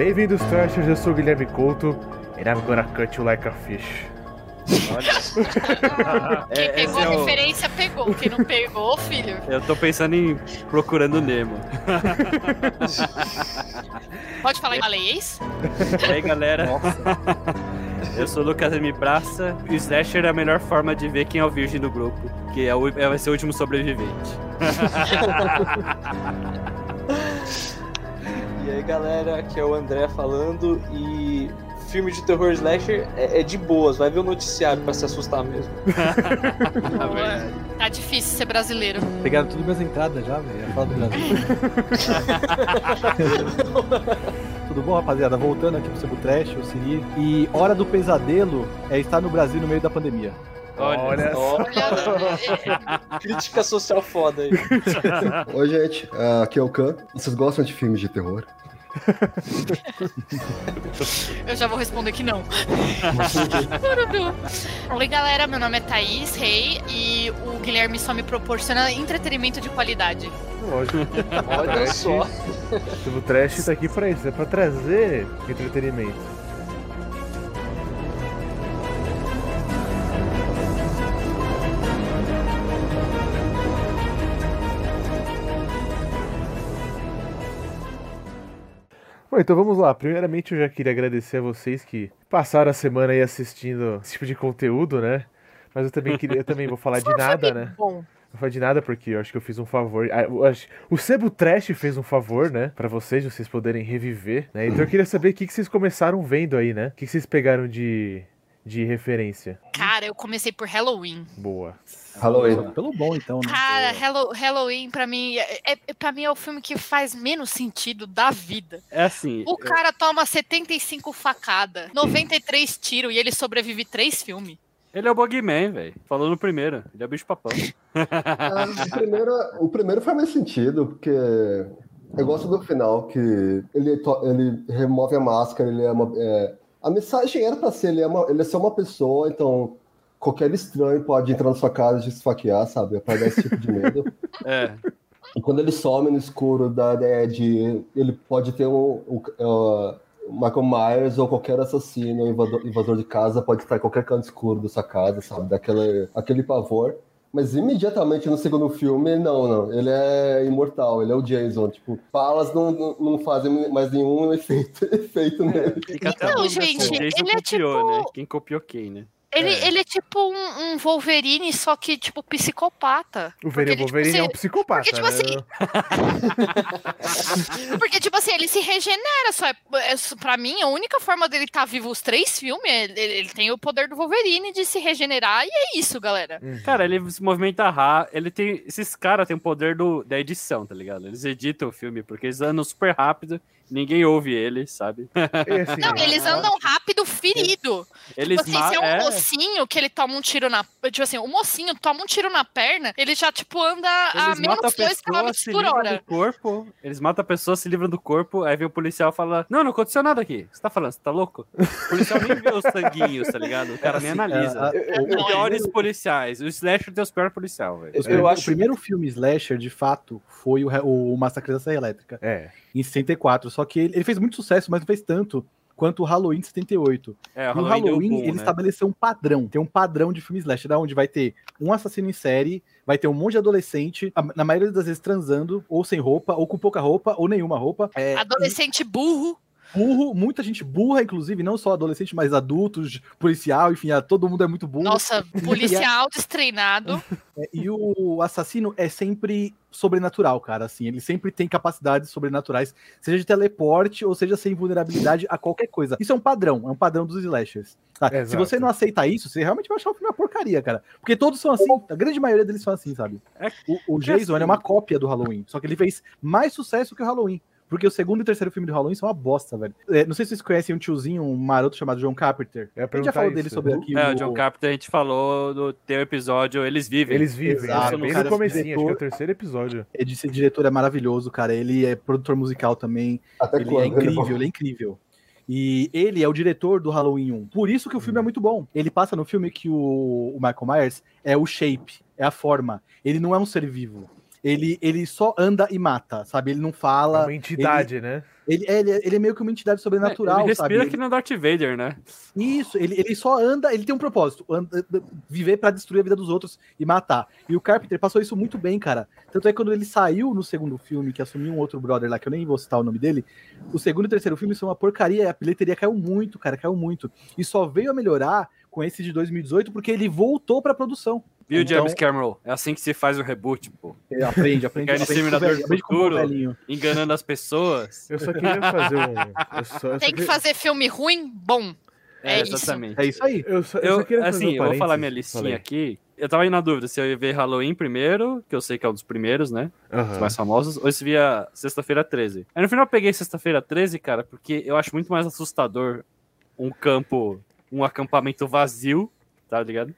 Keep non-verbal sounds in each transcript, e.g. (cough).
Bem-vindos, Trashers. Eu sou o Guilherme Couto. And I'm gonna cut you like a fish. Olha. (laughs) Quem É, pegou esse a é o- referência, pegou. Quem não pegou, filho. Eu tô pensando em Procurando Nemo. (laughs) Pode falar em malês? E aí, galera? Eu sou o Lucas M. Praça. E o Slasher é a melhor forma de ver quem é o virgem do grupo. Que é o, é- vai ser o último sobrevivente. (laughs) E aí galera, aqui é o André falando e filme de terror slasher é, é de boas, vai ver o noticiário pra se assustar mesmo. (laughs) Tá difícil ser brasileiro. Pegaram tudo minhas entradas já, velho. Ia falar do Brasil. Tudo bom, rapaziada? Voltando aqui pro Sebo Trash, o Siri. E Hora do Pesadelo é estar no Brasil no meio da pandemia. Olha, Ó, Olha, (laughs) crítica social foda aí. (laughs) Oi, gente. Aqui é o Khan. Vocês gostam de filmes de terror? Eu já vou responder que não. (laughs) Oi, galera. Meu nome é Thaís Rei e o Guilherme só me proporciona entretenimento de qualidade. lógico. Olha só. O Trash tá aqui pra isso, é pra trazer entretenimento. Bom, então vamos lá. Primeiramente, eu já queria agradecer a vocês que passaram a semana aí assistindo esse tipo de conteúdo, né? Mas eu também queria, eu também vou falar (laughs) de nada, né? Bom. Não foi de nada porque eu acho que eu fiz um favor. Ah, O Sebo Trash fez um favor, né? Pra vocês, vocês poderem reviver, né? Então eu queria saber o que, que vocês começaram vendo aí, né? O que, que vocês pegaram de, de referência? Cara, eu comecei por Halloween. Boa. Halloween. Pelo bom, então, né? Cara, Hallow- Halloween pra mim é, é, pra mim é o filme que faz menos sentido da vida. É assim. O cara toma 75 facadas, 93 tiros e ele sobrevive três filmes. Ele é o Bogman, velho. Falou no primeiro. Ele é o bicho papão. Ah, o, primeiro, o primeiro faz mais sentido, porque eu gosto do final, que ele, ele remove a máscara, ele é uma. é- a mensagem era pra ser, ele é, uma, ele é só uma pessoa, então qualquer estranho pode entrar na sua casa e te esfaquear, sabe? É pra dar esse tipo de medo. (laughs) É. E quando ele some no escuro da ideia de ele pode ter um, um, uh, Michael Myers ou qualquer assassino, invador, invasor de casa, pode estar em qualquer canto escuro da sua casa, sabe? Daquele aquele pavor. Mas imediatamente no segundo filme, não, não. Ele é imortal, ele é o Jason. Tipo, balas não, não, fazem mais nenhum (laughs) efeito, efeito nele. Então, a dúvida se gente, ele é copiou, tipo- né? Quem copiou quem, né? Ele É. ele é tipo um, um Wolverine, só que, tipo, psicopata. O Porque ele, tipo, Wolverine é um se- psicopata, porque, tipo né? assim, (laughs) Porque, tipo assim, ele se regenera. Só é, é, pra mim, a única forma dele estar vivo os três filmes, é- ele, ele tem o poder do Wolverine de se regenerar, e é isso, galera. Uhum. Cara, ele se movimenta rápido. Ele tem. Esses caras têm o poder do, da edição, tá ligado? Eles editam o filme porque eles andam super rápido. Ninguém ouve ele, sabe? Assim, Não, eles andam rápido, ferido. Eles tipo assim, se é um é. mocinho que ele toma um tiro na. Tipo assim, o mocinho toma um tiro na perna, ele já, tipo, anda a Eles matam menos a 2 km por hora. do corpo. Eles matam a pessoa, se livram do corpo. Aí vem o policial e fala: Não, não aconteceu nada aqui. O que você tá falando? Você tá louco? O policial nem vê os sanguinhos, tá ligado? O cara nem Assim, analisa. a- a- Eu- eu- Os piores policiais. O Slasher tem os piores policiais, velho. Eu prime- acho- O primeiro filme slasher, de fato, foi o, o Massacre da Serra Elétrica, É. em 64. Só que ele, ele fez muito sucesso, mas não fez tanto quanto o Halloween de 78. É, E o deu Halloween, boom, ele né? estabeleceu um padrão. Tem um padrão de filme slasher, da onde vai ter um assassino em série, vai ter um monte de adolescente, na maioria das vezes transando, ou sem roupa, ou com pouca roupa, ou nenhuma roupa. É, Adolescente burro. Burro, muita gente burra, inclusive, não só adolescente, mas adultos, policial, enfim, todo mundo é muito burro. Nossa, (laughs) policial destreinado. É, E o assassino é sempre sobrenatural, cara. Assim, ele sempre tem capacidades sobrenaturais, seja de teleporte ou seja sem vulnerabilidade a qualquer coisa. Isso é um padrão, é um padrão dos slashers. tá? Se você não aceita isso, você realmente vai achar o filme uma porcaria, cara. Porque todos são assim, a grande maioria deles são assim, sabe? É- O, o é Jason assim. é uma cópia do Halloween, só que ele fez mais sucesso que o Halloween. Porque o segundo e terceiro filme do Halloween são uma bosta, velho. É, não sei se vocês conhecem um tiozinho, um maroto chamado John Carpenter. Ia A gente já falou isso. dele sobre aqui. É, o John Carpenter, a gente falou no teu episódio, eles vivem. Eles vivem, Exato, é bem cara, no comecinho, esse acho que é o diretor- terceiro episódio. É de ser diretor é maravilhoso, cara. Ele é produtor musical também. Até Ele quando? é incrível, ele é incrível. E ele é o diretor do Halloween 1. Por isso que o filme é muito bom. Ele passa no filme que o, o Michael Myers é o shape, é a forma. Ele não é um ser vivo. Ele, ele só anda e mata, sabe? Ele não É fala. uma entidade, né? Ele, é- ele, é- ele é meio que uma entidade sobrenatural, ele sabe? respira Ele- que no Darth Vader, né? Isso, ele, ele só anda, ele tem um propósito, anda- viver pra destruir a vida dos outros e matar. E o Carpenter passou isso muito bem, cara. Tanto é que quando ele saiu no segundo filme, que assumiu um outro brother lá, que eu nem vou citar o nome dele, o segundo e terceiro filme são uma porcaria, e a bilheteria caiu muito, cara, caiu muito. E só veio a melhorar com esse de 2018, porque ele voltou pra produção. Viu, Então- James Cameron? É assim que se faz o reboot, pô. Ele Aprende, aprende. Quer aprende com o Exterminador velhinho, do o Futuro. velhinho. Enganando as pessoas. Eu só queria fazer um. Só, Tem que queria- fazer filme ruim, bom. É, É isso. exatamente. É isso aí. Eu só, eu só Eu, assim, um eu vou falar minha listinha Falei. aqui. Eu tava aí na dúvida se eu ia ver Halloween primeiro, que eu sei que é um dos primeiros, né? Aham. Os mais famosos, ou se via Sexta-feira 13. Aí no final eu peguei Sexta-feira 13, cara, porque eu acho muito mais assustador um campo, um acampamento vazio, tá ligado?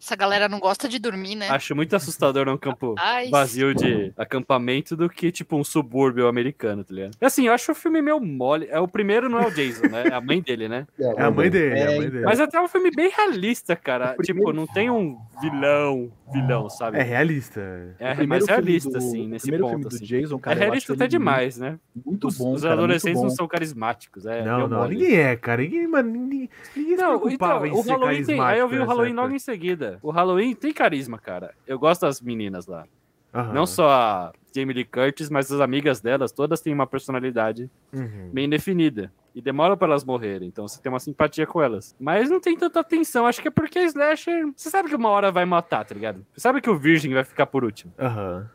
Essa galera não gosta de dormir, né? Acho muito assustador um campo Ai, vazio de acampamento do que, tipo, um subúrbio americano, tá ligado? E assim, eu acho o filme meio mole. É, o primeiro não é o Jason, né? É a mãe dele, né? É a mãe dele, é, a É, mãe dele. Mas até é um filme bem realista, cara. O Tipo, não tem um vilão, vilão, sabe? É realista. É, mais realista, do- assim, nesse primeiro ponto. filme do assim. Jason, É cara. eu realista até demais, né? Muito os bom, os cara, adolescentes bom. não são carismáticos. É, não, não, mole. ninguém é, cara. Ninguém, mano, ninguém, ninguém se Não, preocupava então, em o ser Halloween tem. Aí eu vi o carismático Halloween nessa logo em seguida. O Halloween tem carisma, cara. Eu gosto das meninas lá. Não só a Jamie Lee Curtis, mas as amigas delas, todas têm uma personalidade Uhum. bem definida. E demora pra elas morrerem, então você tem uma simpatia com elas. Mas não tem tanta atenção, acho que é porque Slasher. Você sabe que uma hora vai matar, tá ligado? Você sabe que o Virgem vai ficar por último. Aham.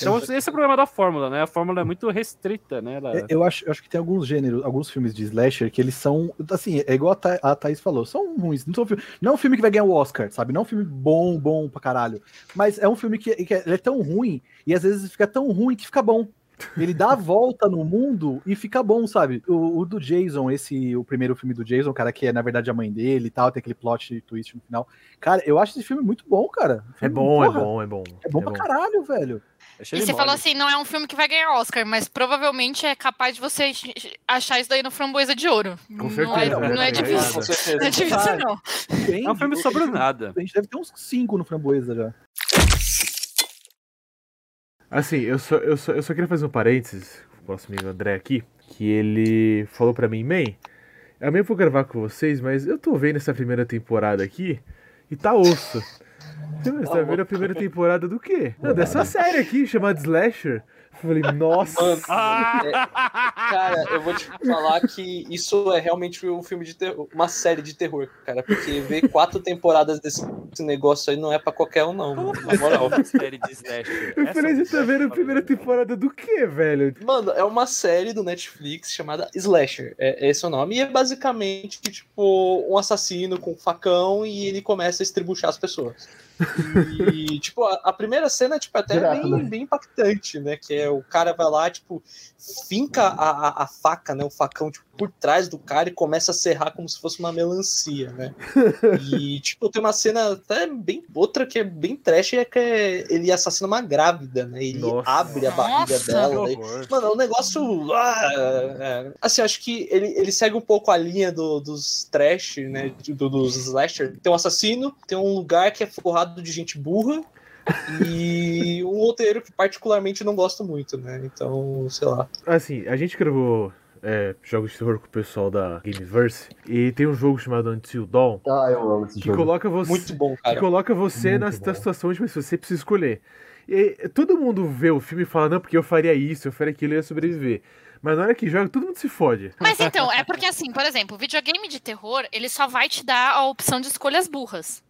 Então esse é o problema da fórmula, né? A fórmula é muito restrita, né? Ela... É, Eu acho, eu acho que tem alguns gêneros, alguns filmes de slasher que eles são, assim, é igual a, Tha a Thaís falou, são ruins. Não, são filme, não é um filme que vai ganhar o Oscar, sabe? Não é um filme bom, bom pra caralho. Mas é um filme que, que ele é tão ruim e às vezes fica tão ruim que fica bom. Ele dá a volta no mundo e fica bom, sabe? O, o do Jason, esse, o primeiro filme do Jason, cara, que é na verdade a mãe dele e tal, tem aquele plot twist no final. Cara, eu acho esse filme muito bom, cara. É bom, é porra, bom, é bom. É bom pra caralho, velho. E você mole. falou assim, não é um filme que vai ganhar Oscar, mas provavelmente é capaz de você achar isso daí no Framboesa de Ouro. Com não certeza, é, né? não é difícil. Com certeza. Não é difícil, não. É um filme sobre nada. A gente deve ter uns cinco no Framboesa já. Assim, eu só, eu, só, eu só queria fazer um parênteses com o nosso amigo André aqui, que ele falou pra mim, man, amanhã eu vou gravar com vocês, mas eu tô vendo essa primeira temporada aqui e tá osso. Você tá vendo a primeira temporada do quê? Não, dessa série aqui, chamada Slasher. Eu falei, nossa. Mano, (laughs) Ah! é- cara, eu vou te falar que isso é realmente um filme de terror, uma série de terror, cara, porque ver quatro temporadas desse negócio aí não é pra qualquer um, não, mano, na moral. série de slasher. Eu falei, você tá slasher vendo a primeira temporada do quê, velho? Mano, é uma série do Netflix chamada Slasher. É, esse é o nome. E é basicamente, tipo, um assassino com um facão e ele começa a estribuchar as pessoas. E, tipo, a, a primeira cena, tipo, é até Direto, bem, né? bem impactante, né? Que é o cara vai lá, tipo, finca a, a, a faca, né? O facão, tipo, por trás do cara e começa a serrar como se fosse uma melancia, né? (laughs) E, tipo, tem uma cena até bem. Outra que é bem trash, é que é- ele assassina uma grávida, né? Ele Nossa. abre a barriga Nossa. dela. Horror. Mano, é um negócio. ah, é. Assim, acho que ele, ele segue um pouco a linha do- dos trash, né? do- dos slasher. Tem um assassino, tem um lugar que é forrado de gente burra. E um roteiro que particularmente não gosto muito, né? Então, sei lá. Assim, a gente gravou é, jogos de terror com o pessoal da Gameverse e tem um jogo chamado Until Dawn Ah, eu amo esse que jogo. coloca você, Muito bom, que cara. coloca você Muito na, bom. situação de você precisa escolher. E todo mundo vê o filme e fala, não, porque eu faria isso, eu faria aquilo e ia sobreviver. Mas na hora que joga, todo mundo se fode. Mas então, é porque assim, por exemplo, o videogame de terror, ele só vai te dar a opção de escolhas burras.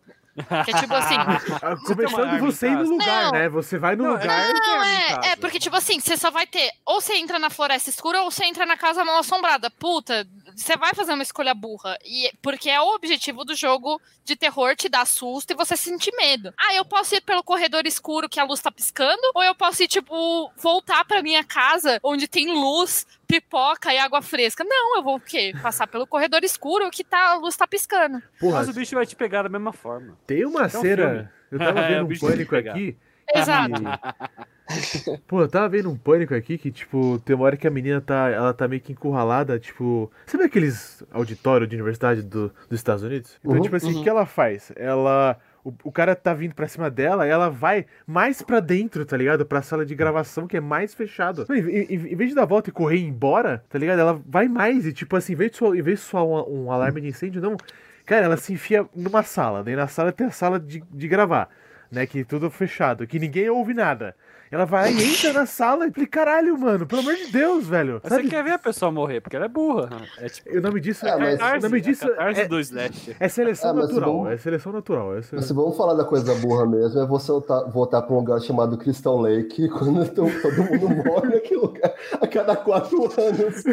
Que é tipo assim. (laughs) Ah, Começando você ir no lugar, Não. né? Você vai no Não, lugar. Não, em é, casa. é, porque, tipo assim, você só vai ter. Ou você entra na floresta escura ou você entra na casa mal assombrada. Puta, você vai fazer uma escolha burra. E, porque é o objetivo do jogo de terror te dar susto e você sentir medo. Ah, eu posso ir pelo corredor escuro que a luz tá piscando, ou eu posso ir, tipo, voltar pra minha casa onde tem luz, pipoca e água fresca. Não, eu vou o quê? Passar pelo corredor escuro que tá, a luz tá piscando. Porra, Mas o bicho vai te pegar da mesma forma. tem uma é um cena. filme. Eu tava (laughs) É, vendo o um pânico pegar. aqui. Exato. que- (laughs) Pô, eu tava vendo um pânico aqui que, tipo, tem uma hora que a menina tá. Ela tá meio que encurralada, tipo. Sabe aqueles auditórios de universidade do- dos Estados Unidos? Então, Uhum, tipo assim, o uhum. que ela faz? Ela. o, o cara tá vindo pra cima dela, ela vai mais pra dentro, tá ligado? Pra sala de gravação, que é mais fechado. Em, em- em vez de dar a volta e correr embora, tá ligado? Ela vai mais e, tipo assim, em vez de soar, em vez de soar um, um alarme de incêndio, não. Cara, ela se enfia numa sala. Daí na sala tem a sala de, de gravar, né? Que tudo fechado, que ninguém ouve nada. Ela vai e entra na sala e fala, caralho, mano, pelo amor de Deus, velho. Sabe? Você quer ver a pessoa morrer, porque ela é burra. É tipo. O nome disso É, mas- o nome disso catarse é, do Slash. é seleção É, mas natural. vamos- É seleção natural. Essa... Mas se vamos falar da coisa burra mesmo, é você voltar, voltar pra um lugar chamado Crystal Lake, (laughs) quando to- todo mundo morre naquele lugar a cada quatro anos.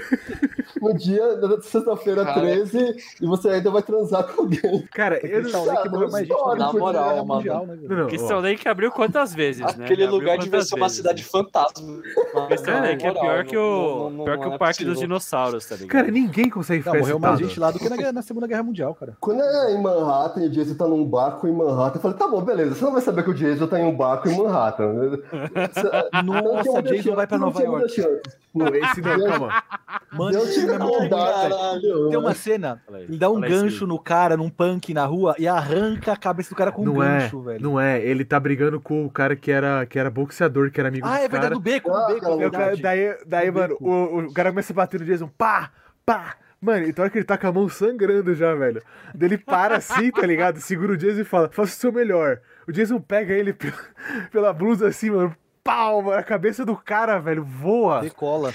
No dia da sexta-feira Cara. 13, e você ainda vai transar com alguém. Cara, eu não Crystal Lake morreu mais gente História, na moral, mano. Mundial, né, velho? Não, não, Crystal ó. Lake abriu quantas vezes, né? Aquele lugar devia quantas ser uma vezes, cidade né? fantasma. Na Lake é moral, pior que o, não- não- pior que o é Parque dos possível. Dinossauros, tá ligado? Cara, ninguém consegue Não, ficar morreu mais gente lá do que na, na Segunda Guerra Mundial, cara. Quando é em Manhattan e o Jason tá num barco em Manhattan, eu falei, tá bom, beleza, você não vai saber que o Jason tá em um barco em Manhattan. (laughs) Nossa, Jason vai pra Nova York. Não, esse não, calma. Mano, esse filme é muito bom. Tem uma cena, ele dá um gancho no cara, num punk na rua, e arranca a cabeça do cara com um Não é, gancho, velho. não é. Ele tá brigando com o cara que era, que era boxeador, que era amigo Ah, dos é verdade, cara. do beco, Ah, do beco, aquela é verdade. Daí, daí No mano, beco. o, o cara começa a bater no Jason, pá, pá. Mano, então hora que ele tá com a mão sangrando já, velho. Daí ele para assim, tá ligado? Segura o Jason e fala, faça o seu melhor. O Jason pega ele pela, (laughs) pela blusa assim, mano. Pau, mano, a cabeça do cara, velho, voa Decola.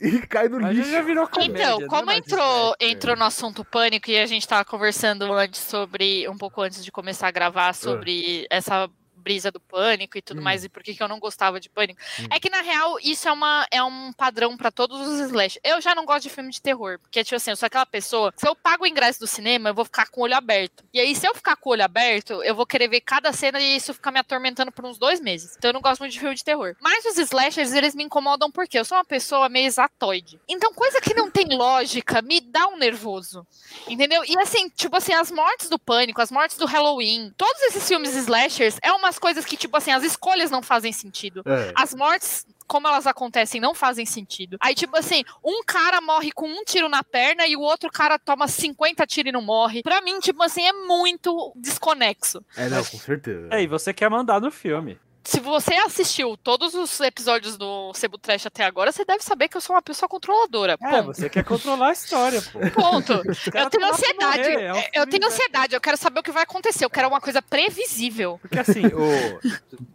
e cai no Mas lixo. já virou comédia, Então, não é como entrou, slasher. entrou no assunto pânico e a gente tava conversando antes sobre, um pouco antes de começar a gravar, sobre essa brisa do pânico e tudo Hum. mais, e por que, que eu não gostava de pânico. Hum. É que, na real, isso é, uma, é um padrão pra todos os slash. Eu já não gosto de filme de terror, porque, tipo assim, eu sou aquela pessoa, se eu pago o ingresso do cinema, eu vou ficar com o olho aberto. E aí, se eu ficar com o olho aberto, eu vou querer ver cada cena e isso fica me atormentando por uns dois meses. Então eu não gosto muito de filme de terror. Mas os slashers, eles me incomodam porque eu sou uma pessoa meio exatoide. Então, coisa que não tem lógica me dá um nervoso. Entendeu? E assim, tipo assim, as mortes do pânico, as mortes do Halloween, todos esses filmes slashers é coisas que, tipo assim, as escolhas não fazem sentido. É. As mortes, como elas acontecem, não fazem sentido. Aí, tipo assim, um cara morre com um tiro na perna e o outro cara toma 50 tiros e não morre. Pra mim, tipo assim, é muito desconexo. É, não, com certeza. É, e você quer mandar no filme. Se você assistiu todos os episódios do Cebu Trash até agora, você deve saber que eu sou uma pessoa controladora. É, Ponto. você quer controlar a história, pô. Ponto. (laughs) Eu tenho ansiedade. morrer, é um eu filme tenho da- ansiedade. Eu quero saber o que vai acontecer. Eu quero uma coisa previsível. Porque assim, o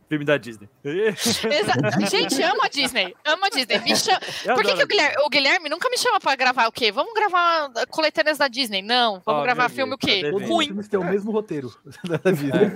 filme da Disney. (laughs) Exa- Gente, amo a Disney. Amo a Disney. Me chama... (laughs) Eu Por que, que o, Guilherme, o Guilherme nunca me chama pra gravar o quê? Vamos gravar coletâneas da Disney? Não. Vamos gravar filme o quê? tá Todos os Ruim. filmes têm o mesmo roteiro. da Disney.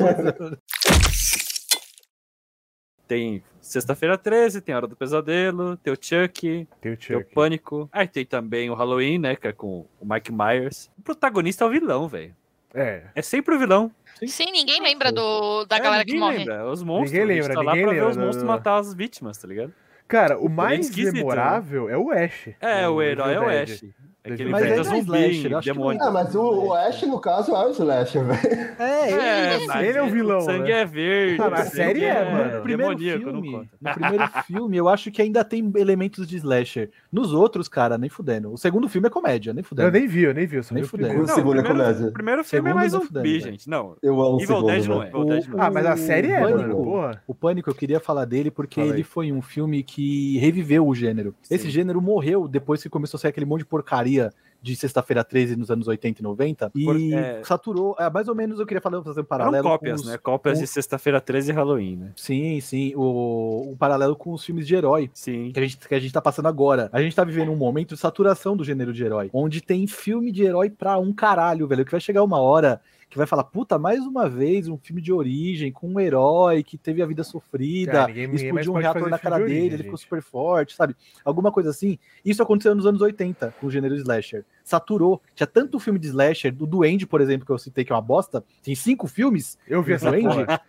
Tem Sexta-feira 13, tem Hora do Pesadelo, tem o Chuck, Tem o tem o Chuck. Pânico. Aí tem também o Halloween, né, que é com o Mike Myers. O protagonista é o vilão, velho. É. É sempre o vilão. Sim, ninguém lembra do, da É, galera que ninguém morre. Lembra. É os monstros. Ninguém a gente lembra, tá lá ninguém pra ver lembra os do- monstros matar as vítimas, tá ligado? Cara, o É mais né? memorável é o Ash. É, o herói é o. Ash. É que ele Mas enfrenta não é zumbi, slasher, eu acho que demônio. não Ah, mas o, o Ash, no caso, é o Slasher, velho. É, ele. É, mas ele é o vilão, O sangue né? é verde. O sangue série é, mano. No primeiro demoníaco, não filme, conta. no primeiro (laughs) filme, eu acho que ainda tem elementos de slasher. Nos outros, cara, nem fudendo. O segundo filme é comédia, nem fudendo. Eu nem vi, eu nem vi. Eu só Nem vi o fudendo. primeiro. O segundo é primeiro, comédia. O primeiro filme é Segundo mais não um fudendo, zumbi, velho. gente. Não. Eu amo Evil segundo, Dead não é. Evil Dead não é. Ah, mas a série é, Pânico. mano. Porra. O Pânico, eu queria falar dele porque ele foi um filme que reviveu o gênero. Esse gênero morreu depois que começou a sair aquele monte de porcaria de Sexta-feira 13 nos anos 80 e 90 e Por- é. saturou. É, mais ou menos eu queria falar, fazer um Eram paralelo. cópias, com os- né? Cópias com- de Sexta-feira 13 e Halloween, né? Sim, sim. O, um paralelo com os filmes de herói. Sim. que a, gente, que a gente tá passando agora. A gente tá vivendo um momento de saturação do gênero de herói, onde tem filme de herói pra um caralho, velho, que vai chegar uma hora que vai falar, puta, mais uma vez um filme de origem com um herói que teve a vida sofrida, É, ninguém- explodiu um reator na cara de dele, origem, ele ficou gente. super forte, sabe? Alguma coisa assim. Isso aconteceu nos anos 80 com o gênero slasher. Saturou. Tinha tanto filme de slasher, do Duende, por exemplo, que eu citei que é uma bosta, tem cinco filmes, Eu vi essa Duende? porra.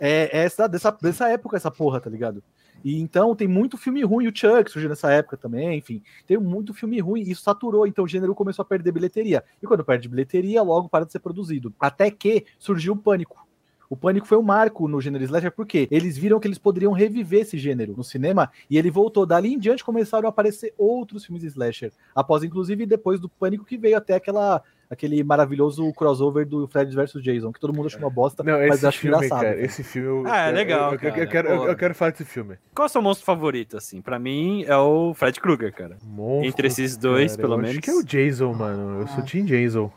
é, é essa, dessa, dessa época, essa porra, tá ligado? E então tem muito filme ruim, o Chuck surgiu nessa época também, enfim, tem muito filme ruim, e isso saturou, então o gênero começou a perder bilheteria. E quando perde bilheteria, logo para de ser produzido. Até que surgiu o Pânico. O Pânico foi um marco no gênero slasher, porque eles viram que eles poderiam reviver esse gênero no cinema e ele voltou. Dali em diante começaram a aparecer outros filmes slasher. Após, inclusive, depois do Pânico, que veio até aquela aquele maravilhoso crossover do Fred vs Jason, que todo mundo achou uma bosta, Não, mas esse acho filme, engraçado. cara, esse filme... eu- Ah, é legal, Eu, eu- eu quero, eu, quero falar desse filme. Qual é o seu monstro favorito, assim? Pra mim é o Fred Krueger, cara. Monstro, Entre esses dois, cara, pelo eu menos. Acho que é o Jason, mano. Eu sou Team Jason.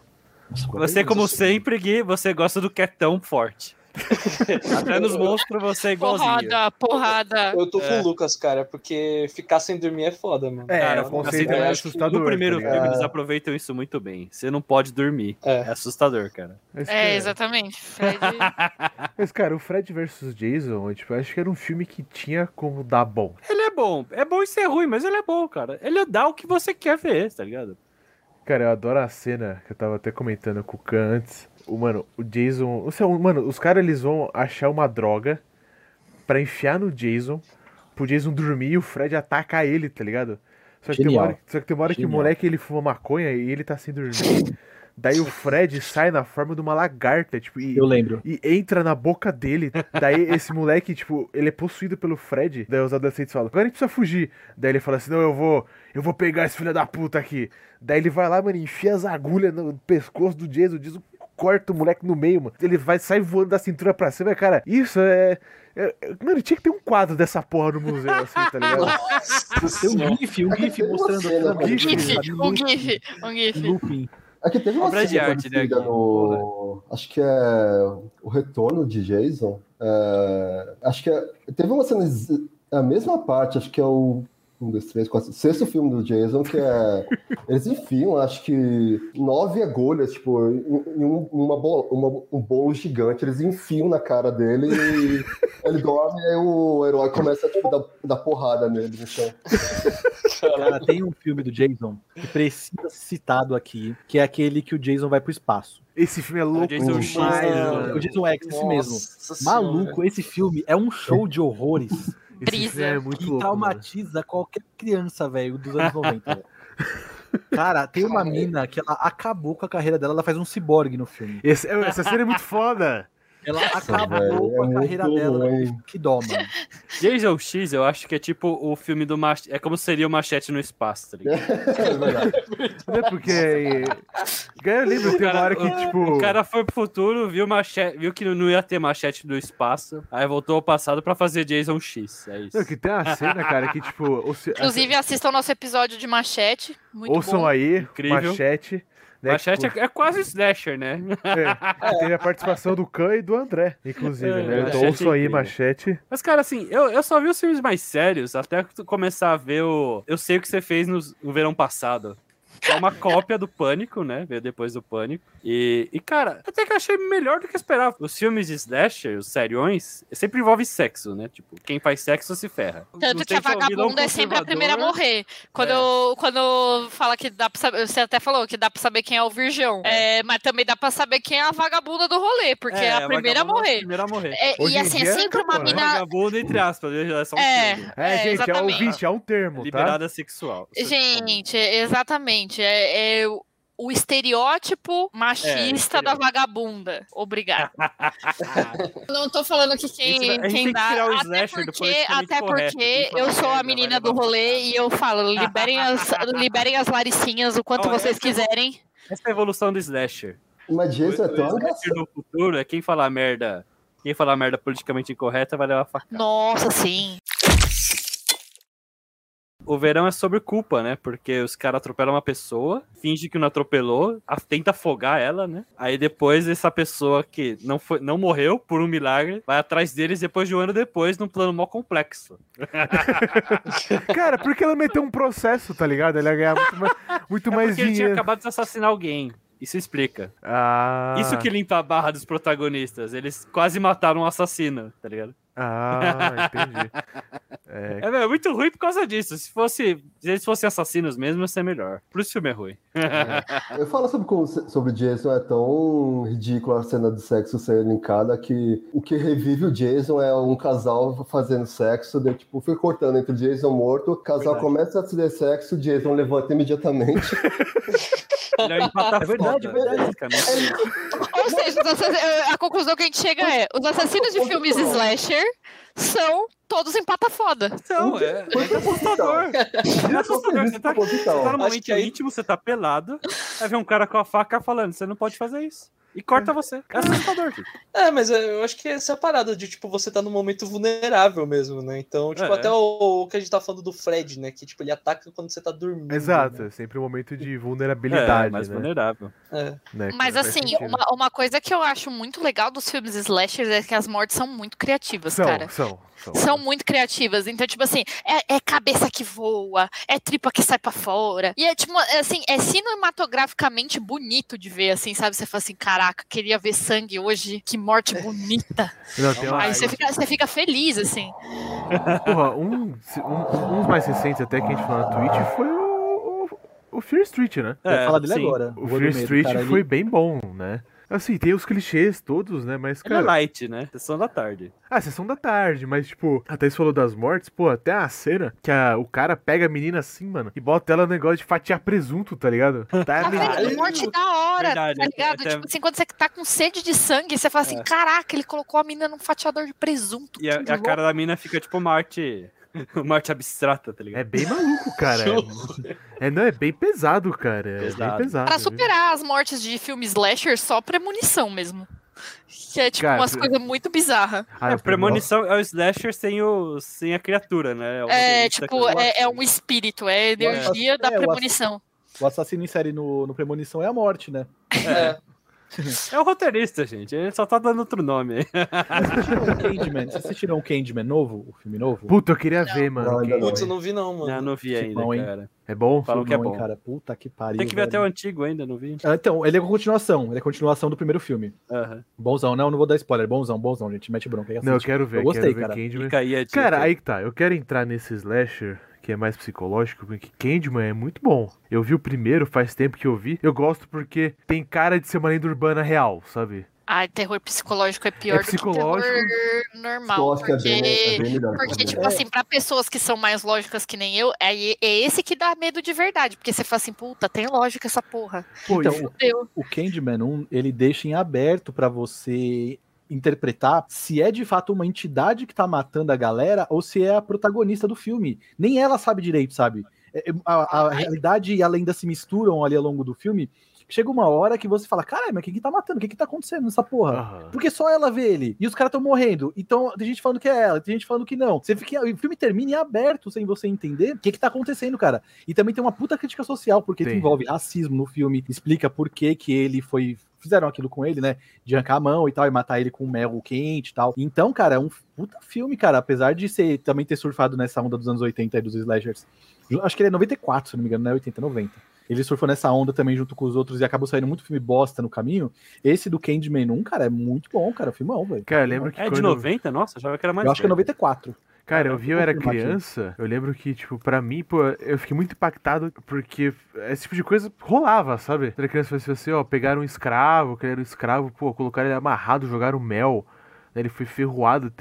Você, como sempre, Gui, você gosta do quietão forte. (laughs) Até nos monstros você é igualzinho. Porrada, porrada. Eu tô com É. o Lucas, cara, porque ficar sem dormir é foda, mano. É, Cara, o conceito assim, é que assustador. No primeiro tá filme, eles aproveitam isso muito bem. Você não pode dormir. É. É assustador, cara. É, cara, exatamente. Fred... (laughs) Mas, cara, o Fred vs Jason, eu, tipo, eu acho que era um filme que tinha como dar bom. Ele é bom. É bom e ser ruim, mas ele é bom, cara. Ele dá o que você quer ver, tá ligado? Cara, eu adoro a cena que eu tava até comentando com o Khan antes. O, mano, o Jason. O seu, mano, os caras eles vão achar uma droga pra enfiar no Jason, pro Jason dormir e o Fred atacar ele, tá ligado? Só que, tem uma Genial. hora, só que tem uma hora que o Genial. moleque ele fuma maconha e ele tá sem dormir. Daí o Fred sai na forma de uma lagarta, tipo, e, Eu lembro. e entra na boca dele. Daí esse moleque, tipo, ele é possuído pelo Fred. Daí os adolescentes falam, agora a gente precisa fugir. Daí ele fala assim, não, eu vou, eu vou pegar esse filho da puta aqui. Daí ele vai lá, mano, enfia as agulhas no pescoço do Jason, o Jason corta o moleque no meio, mano. Ele vai, sai voando da cintura pra cima, cara. Isso é... é- é- Mano, tinha que ter um quadro dessa porra no museu, assim, tá ligado? Nossa Tem um. GIF, um GIF mostrando cena, a cara. câmera, GIF, um GIF, um GIF. looping. Aqui teve uma Obra de cena arte, né, no. Acho que é o retorno de Jason. É, Acho que é... teve uma cena. A mesma parte, acho que é o. Um, dois, três, quatro. Sexto filme do Jason, que é. (laughs) Eles enfiam, acho que nove agulhas, tipo, em, um, uma bol- uma- um bolo gigante, eles enfiam na cara dele e (laughs) ele dorme e aí o herói começa tipo, dar, dar porrada nele no chão. Cara, tem um filme do Jason que precisa ser citado aqui, que é aquele que o Jason vai pro espaço. Esse filme é louco Jason demais, X, mano. O Jason X, esse mesmo. Maluco, esse filme é um show de horrores (laughs) Brisa. é muito que louco, mano. traumatiza qualquer criança, velho, dos anos 90. velho. (laughs) Cara, tem uma mina que ela acabou com a carreira dela, ela faz um ciborgue no filme. Esse- essa cena é muito foda. Ela acabou é com a carreira dela. Que dó, mano. Jason X, eu acho que é tipo o filme do Machete. É como seria o Machete no espaço, tá ligado? (laughs) É verdade. Né? Porque. Eu lembro, tem uma hora que, tipo. o cara foi pro futuro, viu, machete, viu que não ia ter machete no espaço, aí voltou ao passado pra fazer Jason X. É isso. Não, que tem uma cena, cara, que, tipo. Inclusive, assistam nosso episódio de Machete. Muito ouçam bom. aí, Incrível. Machete. Né, Machete tipo, é, é quase slasher, né? é, (laughs) teve a participação do Khan e do André, inclusive, É, né? Machete ouçam aí. Machete. Mas, cara, assim, eu, eu só vi os filmes mais sérios até começar a ver o. Eu sei o que você fez no, no verão passado. É uma cópia do Pânico, né? Veio depois do Pânico. E, e, cara, até que eu achei melhor do que eu esperava. Os filmes de slasher, os seriões, sempre envolve sexo, né? Tipo, quem faz sexo se ferra. Tanto Não que a vagabunda é sempre a primeira a morrer. Quando, É. eu- quando fala que dá pra saber. Você até falou que dá pra saber quem é o virgão. É, mas também dá pra saber quem é a vagabunda do rolê, porque é, a primeira a vagabunda é morrer. primeira a morrer. É, e assim, é sempre uma acabou, né? mina. Vagabundo, entre aspas, é só um É, termo. É, é, gente, é exatamente. ouvinte, é um termo, tá? Liberada sexual. Gente, exatamente. É, é o- estereótipo machista É, da vagabunda. Obrigada. (laughs) Não tô falando que quem, Gente, quem dá. até porque, até porque eu sou a menina do rolê e eu falo: liberem as, liberem as laricinhas o quanto vocês essa é quiserem. Essa é a evolução do slasher. Mas Jason é O tão no futuro é quem falar merda. Quem falar merda politicamente incorreta vai levar facada. Nossa, sim. O verão é sobre culpa, né? Porque os caras atropelam uma pessoa, finge que não atropelou, tenta afogar ela, né? Aí depois essa pessoa que não, foi, não morreu por um milagre, vai atrás deles depois de um ano depois, num plano mó complexo. (laughs) Cara, porque ela meteu um processo, tá ligado? Ela ia ganhar muito mais, muito É mais porque ele tinha dinheiro. acabado de assassinar alguém. Isso explica. Ah, Isso que limpa a barra dos protagonistas. Eles quase mataram um assassino, tá ligado? Ah, entendi. (laughs) É, É, é muito ruim por causa disso. Se fosse. Se eles fossem assassinos mesmo, ia ser melhor. Por isso o filme é ruim. Eu falo sobre como sobre o Jason é tão ridículo a cena de sexo ser linkada que o que revive o Jason é um casal fazendo sexo, daí, tipo, foi cortando entre o Jason morto, o casal Verdade. começa a fazer sexo, o Jason levanta imediatamente. (laughs) Ele é, empata É verdade, foda, é verdade. basicamente. Ou seja, a conclusão que a gente chega é: os assassinos de filmes slasher são todos empata foda. Então, é, é assustador. É assustador. Você tá, você tá no Acho momento que aí- íntimo, você tá pelado, aí vem um cara com a faca falando, você não pode fazer isso. E corta você. É assustador, gente. É, mas é, eu acho que essa é a parada de, tipo, você tá num momento vulnerável mesmo, né? Então, tipo, É. até o, o que a gente tá falando do Fred, né? Que, tipo, ele ataca quando você tá dormindo. Exato, né? é sempre um momento de É, vulnerabilidade, mais né? vulnerável. É. Né, Mas assim, uma, uma coisa que eu acho muito legal dos filmes slashers é que as mortes são muito criativas, São, cara. são, são. São muito criativas. Então, tipo assim, é, é cabeça que voa, é tripa que sai pra fora. E é tipo, é, assim, é cinematograficamente bonito de ver, assim, sabe? Você fala assim, caraca, queria ver sangue hoje, que morte bonita. Não, tem uma- Aí você fica, você fica feliz, assim. Porra, um, um, uns mais recentes até que a gente falou na Twitch foi o, o, o Fear Street, né? Eu ia falar dele sim. agora. O Fear Street cara, ele- foi bem bom, né? Assim, tem os clichês todos, né? Mas, Ele é cara. light, né? Sessão da tarde. Ah, sessão da tarde, mas, tipo, até você falou das mortes, pô, até a cena que a, o cara pega a menina assim, mano, e bota ela no negócio de fatiar presunto, tá ligado? (laughs) Tá, menina- Morte da hora, Verdade, tá ligado? até- Tipo assim, quando você tá com sede de sangue, você fala assim, É. caraca, ele colocou a menina num fatiador de presunto. E a, e a cara da mina fica tipo uma arte. (laughs) Uma arte abstrata, tá ligado? É bem maluco, cara. (laughs) É, não, é bem pesado, cara. É Pesado. bem pesado. Pra superar as mortes de filmes slasher, só premonição mesmo. Que é tipo Cara, umas pre- coisas muito bizarras. Ah, É, premonição é o slasher sem, o, sem a criatura, né? É, roteirista tipo, é, é um espírito, é a energia É, da ass- premonição. O assassino em série no, no Premonição é a morte, né? É. É o roteirista, gente. Ele só tá dando outro nome aí. Vocês assistiram o Candyman? Vocês assistiram o Candyman novo? O filme novo? Puta, eu queria ver, mano. Não, ainda Putz, eu não vi não, mano. Não, não vi ainda, bom, hein? cara. É bom? Falam que é Não, hein, bom. cara. Puta que pariu. Tem que ver até o velho. antigo ainda, não vi. Ah, Então, ele é a continuação. Ele é a continuação do primeiro filme. Aham. Bonzão, não, não vou dar spoiler. Bonzão, bonzão, gente. Mete bronca. aí Não, eu quero ver. Eu gostei, quero ver cara. Candyman. Aí. Cara, aí que tá. Eu quero entrar nesse slasher que é mais psicológico, porque Candyman é muito bom. Eu vi o primeiro, faz tempo que eu vi. Eu gosto porque tem cara de ser uma lenda urbana real, sabe? Ai, terror psicológico é pior É do que psicológico. terror normal. Eu acho que é bem, é Porque, bem melhor. porque também. tipo assim, pra pessoas que são mais lógicas que nem eu, é, é esse que dá medo de verdade. Porque você fala assim, puta, tem lógica essa porra. Pô, Então, Fudeu. O Candyman 1, ele deixa em aberto pra você interpretar se é de fato uma entidade que tá matando a galera ou se é a protagonista do filme. Nem ela sabe direito, sabe? É, é, A, a realidade e a lenda se misturam ali ao longo do filme. Chega uma hora que você fala, caralho, mas quem que tá matando? O que que tá acontecendo nessa porra? Aham. Porque só ela vê ele. E os caras estão morrendo. Então, tem gente falando que é ela, tem gente falando que não. Você fica, o filme termina em aberto sem você entender o que, que tá acontecendo, cara. E também tem uma puta crítica social, porque envolve racismo no filme, explica por que, que ele foi. Fizeram aquilo com ele, né? De arrancar a mão e tal, e matar ele com mel quente e tal. Então, cara, é um puta filme, cara. Apesar de ser, também ter surfado nessa onda dos anos 80 e dos slashers. Acho que ele é 94, se não me engano, não é 80, 90 ele surfou nessa onda também junto com os outros e acabou saindo muito filme bosta no caminho. Esse do Candyman 1, cara, é muito bom, cara. Filmão, velho. Cara, eu lembro que É de quando... 90? Nossa, achava que era mais Eu acho que é velho. 94. Cara, eu vi, eu era criança, eu lembro que, tipo, pra mim, pô, eu fiquei muito impactado porque esse tipo de coisa rolava, sabe? Eu era criança, assim, assim, ó, pegaram um escravo, que ele era um escravo, pô, colocaram ele amarrado, jogaram mel, né, ele foi ferroado.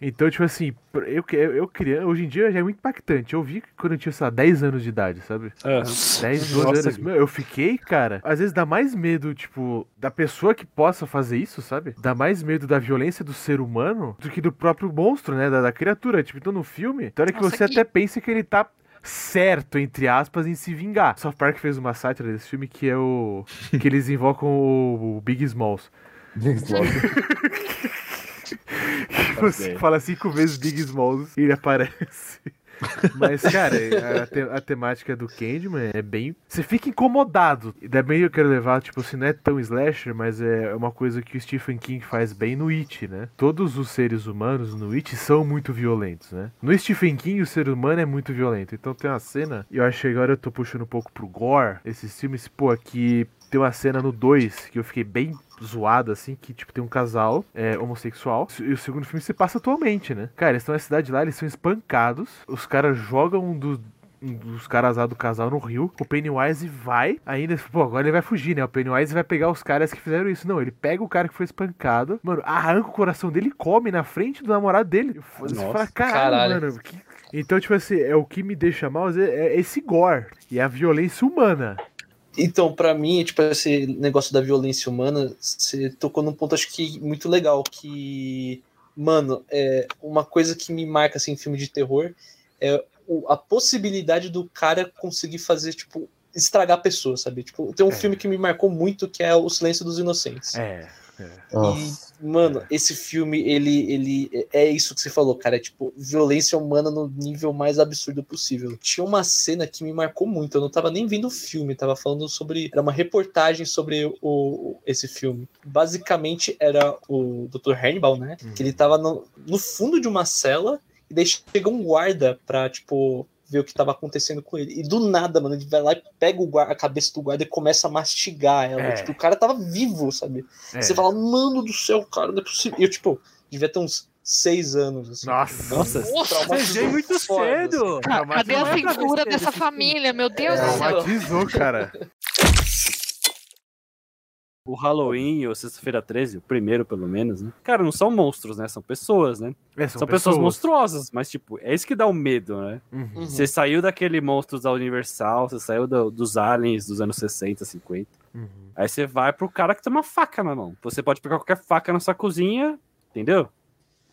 Então, tipo assim, eu, eu, eu criança, hoje em dia já é muito impactante. Eu vi quando eu tinha, sei lá, 10 anos de idade, sabe? Aham. 10, 12 Nossa, anos. Meu, eu fiquei, cara. Às vezes dá mais medo, tipo, da pessoa que possa fazer isso, sabe? Dá mais medo da violência do ser humano do que do próprio monstro, né? Da, da criatura. Tipo, então no filme, tem hora que Nossa, você que- até pensa que ele tá certo, entre aspas, em se vingar. South Park fez uma sátira desse filme que é o. que eles invocam o, o Big Smalls. Jinx Lord. (laughs) Que (laughs) você fala cinco vezes Big Smalls e ele aparece. (laughs) Mas, cara, a, te- a temática do Candyman é bem. Você fica incomodado. E também eu quero levar, tipo assim, não é tão slasher, mas é uma coisa que o Stephen King faz bem no It, né? Todos os seres humanos no It são muito violentos, né? No Stephen King, o ser humano é muito violento. Então tem uma cena, e eu acho que agora eu tô puxando um pouco pro gore, esses filmes, pô, que Tem uma cena no 2 que eu fiquei bem zoado, assim, que, tipo, tem um casal é, homossexual. E o segundo filme se passa atualmente, né? Cara, eles estão na cidade lá, eles são espancados. Os caras jogam um dos dos caras lá do casal no rio. O Pennywise vai, ainda, pô, agora ele vai fugir, né? O Pennywise vai pegar os caras que fizeram isso. Não, ele pega o cara que foi espancado, mano, arranca o coração dele e come na frente do namorado dele. Você Nossa, fala, caralho, caralho. mano. que- Então, tipo assim, é o que me deixa mal é é esse gore e a violência humana. Então, pra mim, tipo, esse negócio da violência humana, você tocou num ponto, acho que muito legal, que, mano, é uma coisa que me marca, assim, em filme de terror, é a possibilidade do cara conseguir fazer, tipo, estragar a pessoa, sabe? Tipo, tem um É. filme que me marcou muito, que é O Silêncio dos Inocentes. É. Nossa. E, mano, esse filme, ele, ele é isso que você falou, cara. É tipo, violência humana no nível mais absurdo possível. Tinha uma cena que me marcou muito. Eu não tava nem vendo o filme, tava falando sobre. Era uma reportagem sobre o, esse filme. Basicamente era o Dr. Hannibal, né? Que ele tava no, no fundo de uma cela e daí chega um guarda pra, tipo. Ver o que tava acontecendo com ele. E do nada, mano, ele vai lá e pega o guarda, a cabeça do guarda e começa a mastigar ela. É. Tipo, o cara tava vivo, sabe? é. Você fala, mano do céu, cara, não é possível. E eu, tipo, devia ter uns seis anos. Assim, Nossa. Nossa, Nossa, CG muito foda, cedo. Ca- Cadê não a é figura dessa família? Meu Deus É, do céu. Traumatizou, cara. O Halloween ou Sexta-feira 13, o primeiro pelo menos, né? Cara, não são monstros, né? São pessoas, né? É, São, pessoas. monstruosas, mas tipo, é isso que dá o medo, né? Uhum. Uhum. Você saiu daquele monstros da Universal, você saiu do- dos aliens dos anos 60, 50. Uhum. Aí você vai pro cara que tem uma faca na mão. Você pode pegar qualquer faca na sua cozinha, entendeu?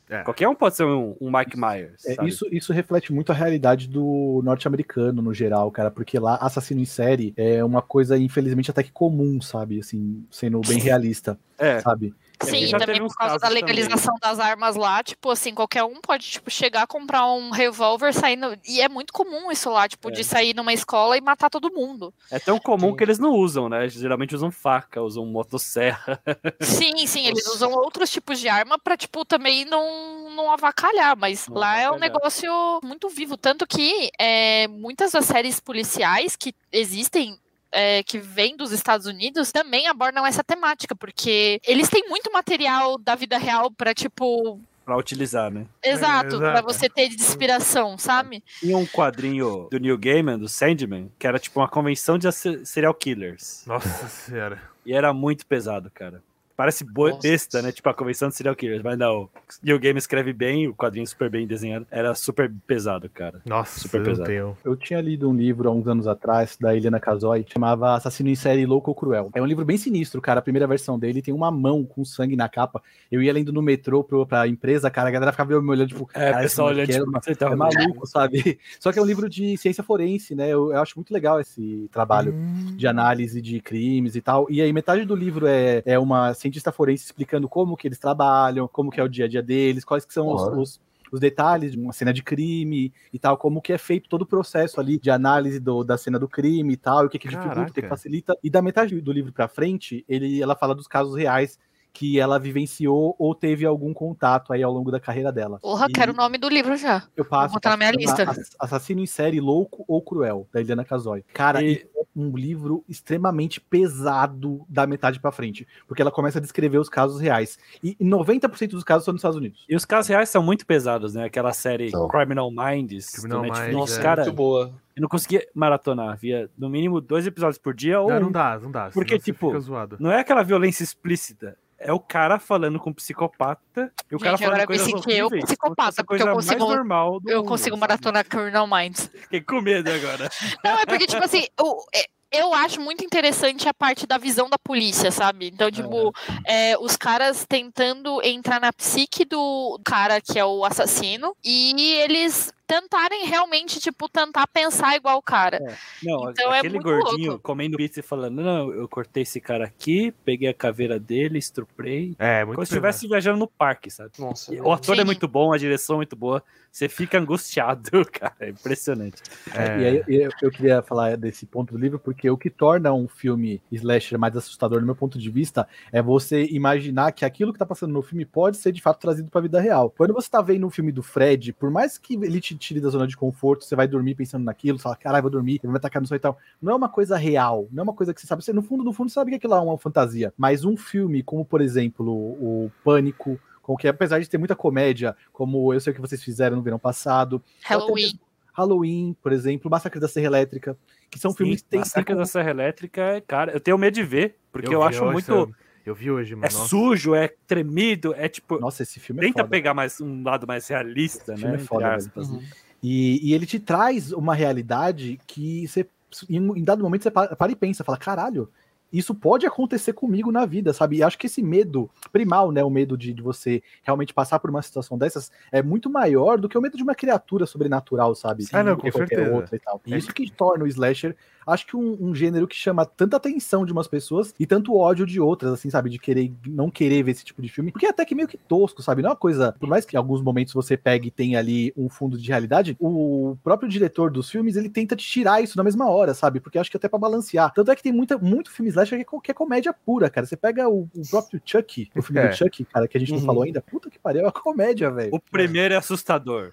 É. Qualquer um pode ser um, um Mike Myers. É, isso, isso reflete muito a realidade do norte-americano no geral, cara, porque lá assassino em série é uma coisa, infelizmente, até que comum, sabe? Assim, sendo bem (laughs) realista, É. sabe? Sim, já e também por causa da legalização das armas lá, tipo assim, qualquer um pode, tipo, chegar, comprar um revólver, sair no... E é muito comum isso lá, tipo, É. de sair numa escola e matar todo mundo. É tão comum Sim. que eles não usam, né? Geralmente usam faca, usam motosserra. Sim, sim, eles usam outros tipos de arma pra, tipo, também não, não avacalhar, mas Não lá é um avacalhar. negócio muito vivo. Tanto que é, muitas das séries policiais que existem. É, que vêm dos Estados Unidos também abordam essa temática, porque eles têm muito material da vida real pra, tipo, pra utilizar, né? exato, pra exato. você ter de inspiração, sabe? Tinha um quadrinho do Neil Gaiman, do Sandman, que era tipo uma convenção de se- serial killers. Nossa senhora. E era muito pesado, cara. Parece Nossa. besta, né? Tipo a convenção de serial killers. Mas não, Neil Gaiman escreve bem, o quadrinho super bem desenhado. Era super pesado, cara. Nossa, Super pesado. tenho. Eu tinha lido um livro há uns anos atrás, da Helena Casoy, que chamava Assassino em Série Louco ou Cruel. É um livro bem sinistro, cara. A primeira versão dele tem uma mão com sangue na capa. Eu ia lendo no metrô pro, pra empresa, cara, a galera ficava me olhando, tipo, É, "Cara, esse moleque é uma- você tá é maluco, sabe? (laughs) Só que é um livro de ciência forense, né? Eu, eu acho muito legal esse trabalho Hum. de análise de crimes e tal. E aí metade do livro é, é uma cientista forense explicando como que eles trabalham, como que é o dia a dia deles, quais que são os, Claro. os- os detalhes de uma cena de crime e tal, como que é feito todo o processo ali de análise do- da cena do crime e tal, e o que que dificulta, o que facilita. E da metade do livro pra frente, ele, ela fala dos casos reais que ela vivenciou ou teve algum contato aí ao longo da carreira dela. Porra, E quero o nome do livro já. Eu passo. botar na minha lista. Ass- Assassino em série louco ou cruel, da Eliana Casoy. Cara, E- é um livro extremamente pesado da metade pra frente, porque ela começa a descrever os casos reais. E 90% dos casos são nos Estados Unidos. E os casos reais são muito pesados, né? Aquela série. Criminal Minds Criminal. Minds, Nossa, é. cara, muito boa. eu não conseguia maratonar. Via no mínimo dois episódios por dia ou Não, um. não dá, não dá. Porque, tipo, fica zoado. Não é aquela violência explícita. É o cara falando com um psicopata e o cara Gente, agora falando eu me coisas senti eu horríveis, psicopata, porque eu mais consigo- normal Eu mundo, consigo sabe? maratonar Criminal Minds. Fiquei com medo agora. (laughs) Não, é porque, tipo assim, o- é- eu acho muito interessante a parte da visão da polícia, sabe? Então, tipo, é, os caras tentando entrar na psique do cara que é o assassino e eles tentarem realmente, tipo, tentar pensar igual o cara. Não, Então é aquele muito gordinho louco. comendo pizza e falando, não, eu cortei esse cara aqui, peguei a caveira dele, estuprei. É, muito Como se estivesse viajando no parque, sabe? Nossa. O ator é Sim. muito bom, a direção é muito boa. Você fica angustiado, (laughs) cara. É impressionante. É. E aí eu, eu queria falar desse ponto do livro, porque o que torna um filme slasher mais assustador, no meu ponto de vista, é você imaginar que aquilo que tá passando no filme pode ser de fato trazido pra vida real. Quando você tá vendo um filme do Fred, por mais que ele te tire da zona de conforto, você vai dormir pensando naquilo, você fala, caralho, vou dormir, ele vai atacar no sonho e tal. Não é uma coisa real, não é uma coisa que você sabe. Você, no fundo, no fundo, sabe que aquilo é uma fantasia. Mas um filme, como por exemplo, o Pânico, com que apesar de ter muita comédia, como eu sei o que vocês fizeram no verão passado, Halloween. Halloween, por exemplo, Massacre da Serra Elétrica, que são Sim, filmes que têm Massacre da Serra Elétrica, cara, eu tenho medo de ver, porque eu, vi acho muito. sabe? Eu vi hoje, mano. É sujo, é tremido, é tipo. Nossa, esse filme é Tenta foda. pegar mais um lado mais realista, Esse né? filme é foda. Uhum. E, e ele te traz uma realidade que você, em, em dado momento, você para, para e pensa, fala, caralho, isso pode acontecer comigo na vida, sabe? E acho que esse medo primal, né, o medo de, de você realmente passar por uma situação dessas, é muito maior do que o medo de uma criatura sobrenatural, sabe? Ah, não, com certeza. outra e tal. É isso que torna o slasher, acho que um, um gênero que chama tanta atenção de umas pessoas e tanto ódio de outras, assim, sabe? De querer, não querer ver esse tipo de filme, porque é até que meio que tosco, sabe? Não é uma coisa, por mais que em alguns momentos você pegue e tenha ali um fundo de realidade, o próprio diretor dos filmes, ele tenta te tirar isso na mesma hora, sabe? Porque acho que até pra balancear. Tanto é que tem muita, muito filme slasher que é, co- que é comédia pura, cara. Você pega o, o próprio Chuck, o filme É. do Chuck, cara, que a gente não Uhum. falou ainda, puta que pariu, é uma comédia, velho. O primeiro é assustador.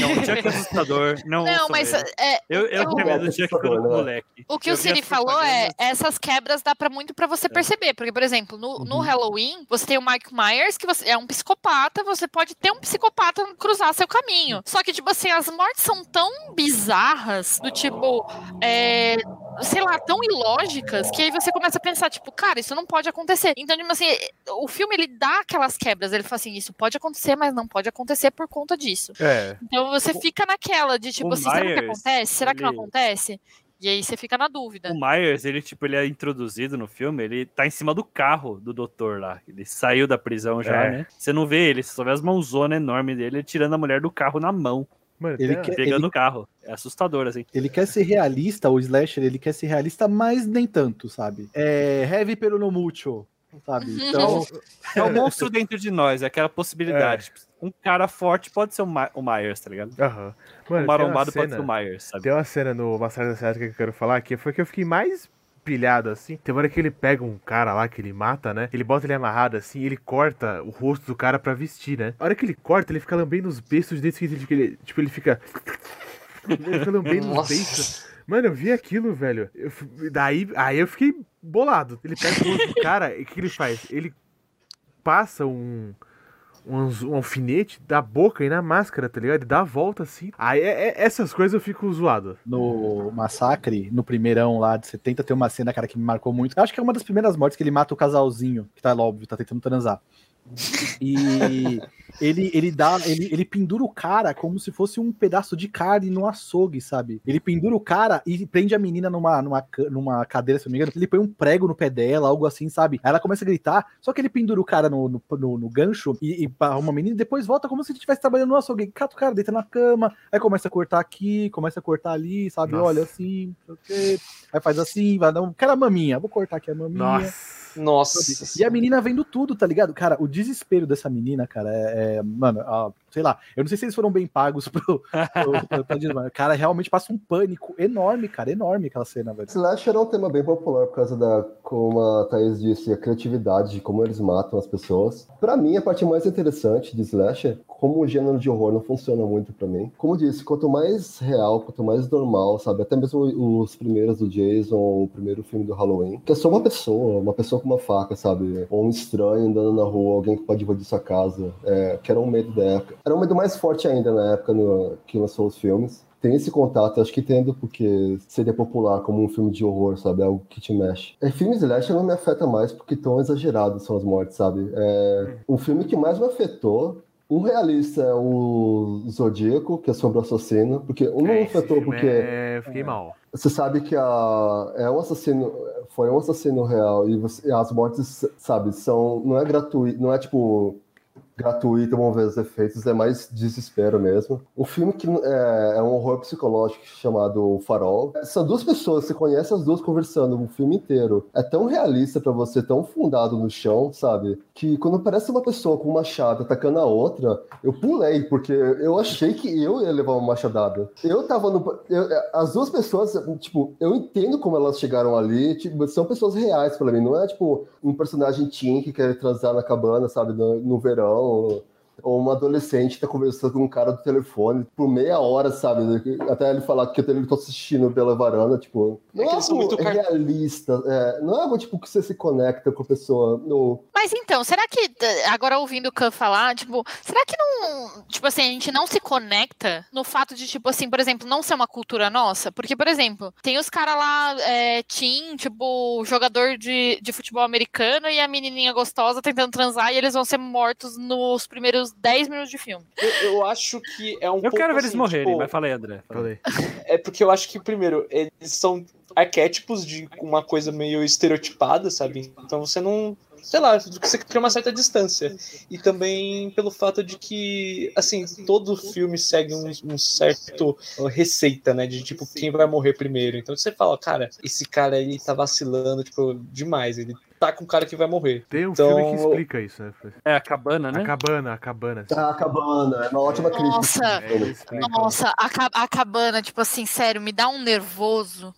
Não, o Chuck é assustador. Não, Não, mas é, Eu, eu eu- tenho medo do Chuck Assustador, né? moleque. O que Eu o Siri falou é essas quebras dá pra muito pra você perceber, porque por exemplo, no, no Halloween, você tem o Mike Myers que você é um psicopata, você pode ter um psicopata cruzar seu caminho. Só que tipo assim, as mortes são tão bizarras, do tipo, é, sei lá, tão ilógicas, que aí você começa a pensar tipo, cara, isso não pode acontecer. Então, tipo assim, o filme ele dá aquelas quebras, ele fala assim, isso pode acontecer, mas não pode acontecer por conta disso. É. Então você fica naquela de tipo o assim, será que Myers, acontece? Será que não ele- acontece? E aí você fica na dúvida. O Myers, ele, tipo, ele é introduzido no filme, ele tá em cima do carro do doutor lá. Ele saiu da prisão já, É. né? Você não vê ele, você só vê as mãozonas enormes dele tirando a mulher do carro na mão, Mano, Ele quer- pegando o carro. É assustador, assim. Ele quer ser realista, o slasher, ele quer ser realista, mas nem tanto, sabe? É heavy pero no mucho, sabe? (laughs) Então, É o monstro dentro de nós, é aquela possibilidade. Tipo, um cara forte pode ser o, My- o Myers, tá ligado? Aham. Mano, um marombado pode cena- ser o Myers, sabe? Tem uma cena no Massacre da Elétrica que eu quero falar que foi que eu fiquei mais pilhado assim. Tem uma hora que ele pega um cara lá que ele mata, né? Ele bota ele amarrado assim, ele corta o rosto do cara pra vestir, né? A hora que ele corta, ele fica lambendo os beiços desse que ele, tipo, ele fica ele fica lambendo os Nossa. beiços. Mano, eu vi aquilo, velho. Eu daí, aí eu fiquei bolado. Ele pega o do cara e o que ele faz? Ele passa um, um, um alfinete da boca e na máscara, tá ligado? Ele dá a volta assim. Aí é- é- essas coisas eu fico zoado. no Massacre, no primeirão lá de 70, tem uma cena, cara, que me marcou muito. Eu Acho que é uma das primeiras mortes que ele mata o casalzinho, que tá óbvio, tá tentando transar. E ele, ele dá, ele, ele pendura o cara como se fosse um pedaço de carne no açougue, sabe? Ele pendura o cara e prende a menina numa, numa, numa cadeira, se não me engano. Ele põe um prego no pé dela, algo assim, sabe? Aí ela começa a gritar, só que ele pendura o cara no, no, no- no gancho e, e pra uma menina e depois volta como se ele estivesse trabalhando no açougue. Cata o cara, deita na cama, aí começa a cortar aqui, começa a cortar ali, sabe? Nossa. Olha assim, não sei o quê. Aí faz assim, vai dar um. Quero a maminha, vou cortar aqui a maminha. Nossa. Nossa. E a menina vendo tudo, tá ligado? Cara, o desespero dessa menina, cara, é. é- mano, a- sei lá, eu não sei se eles foram bem pagos (laughs) pro. pro- pro- cara, realmente passa um pânico enorme, cara, enorme aquela cena, velho. Slasher é um tema bem popular por causa da, como a Thaís disse, a criatividade de como eles matam as pessoas. Pra mim, a parte mais interessante de Slasher, como o gênero de horror não funciona muito pra mim. Como disse, quanto mais real, quanto mais normal, sabe? Até mesmo os primeiros do Jason, o primeiro filme do Halloween, que é só uma pessoa, uma pessoa com uma faca, sabe? Ou um estranho andando na rua, alguém que pode invadir sua casa, é, que era um medo da época. Era um medo mais forte ainda na época no- que lançou os filmes tem esse contato, acho que tendo porque seria popular como um filme de horror, sabe? Algo que te mexe. É, filme slasher não me afeta mais porque tão exagerados são as mortes, sabe? É, o filme que mais me afetou, um realista é o Zodíaco, que é sobre o assassino, porque um não É, esse afetou porque é... Fiquei mal. você sabe que a, é um assassino, foi um assassino real e, você- e as mortes, sabe, são não é gratuito, não é tipo gratuito, vamos ver os efeitos, é mais desespero mesmo. Um filme que é, é um horror psicológico chamado Farol. São duas pessoas, você conhece as duas conversando o filme inteiro. É tão realista pra você, tão fundado no chão, sabe? Que quando parece uma pessoa com um machado atacando a outra, eu pulei, porque eu achei que eu ia levar uma machadada. Eu tava no. eu- as duas pessoas, tipo, eu entendo como elas chegaram ali, tipo, são pessoas reais pra mim, não é tipo um personagem teen que quer transar na cabana, sabe, no, no verão. 后 Ou uma adolescente tá conversando com um cara do telefone por meia hora, sabe? Até ele falar que ele tá assistindo pela varanda, tipo. Não É é, algo muito realista, é, não é algo tipo que você se conecta com a pessoa. No... Mas então, será que, agora ouvindo o Khan falar, tipo, será que não, tipo assim, a gente não se conecta no fato de, tipo assim, por exemplo, não ser uma cultura nossa? Porque, por exemplo, tem os caras lá, é, teen, tipo, jogador de, de futebol americano e a menininha gostosa tentando transar e eles vão ser mortos nos primeiros 10 minutos de filme. Eu, eu acho que é um Eu pouco quero ver eles assim, morrerem, tipo, mas falei, André. (laughs) Falei. É porque eu acho que, primeiro, eles são arquétipos de uma coisa meio estereotipada, sabe? Então você não. Sei lá, você cria uma certa distância. E também pelo fato de que, assim, todo filme segue um, um certo receita, né? De tipo, quem vai morrer primeiro. Então você fala, cara, esse cara aí tá vacilando, tipo, demais. Ele tá com o cara que vai morrer. Tem um Então, filme que explica isso, né? É a cabana, né? A cabana, a cabana. Ah, a cabana, é uma ótima crítica. Nossa. É. Nossa, a, ca- a cabana, tipo assim, sério, me dá um nervoso.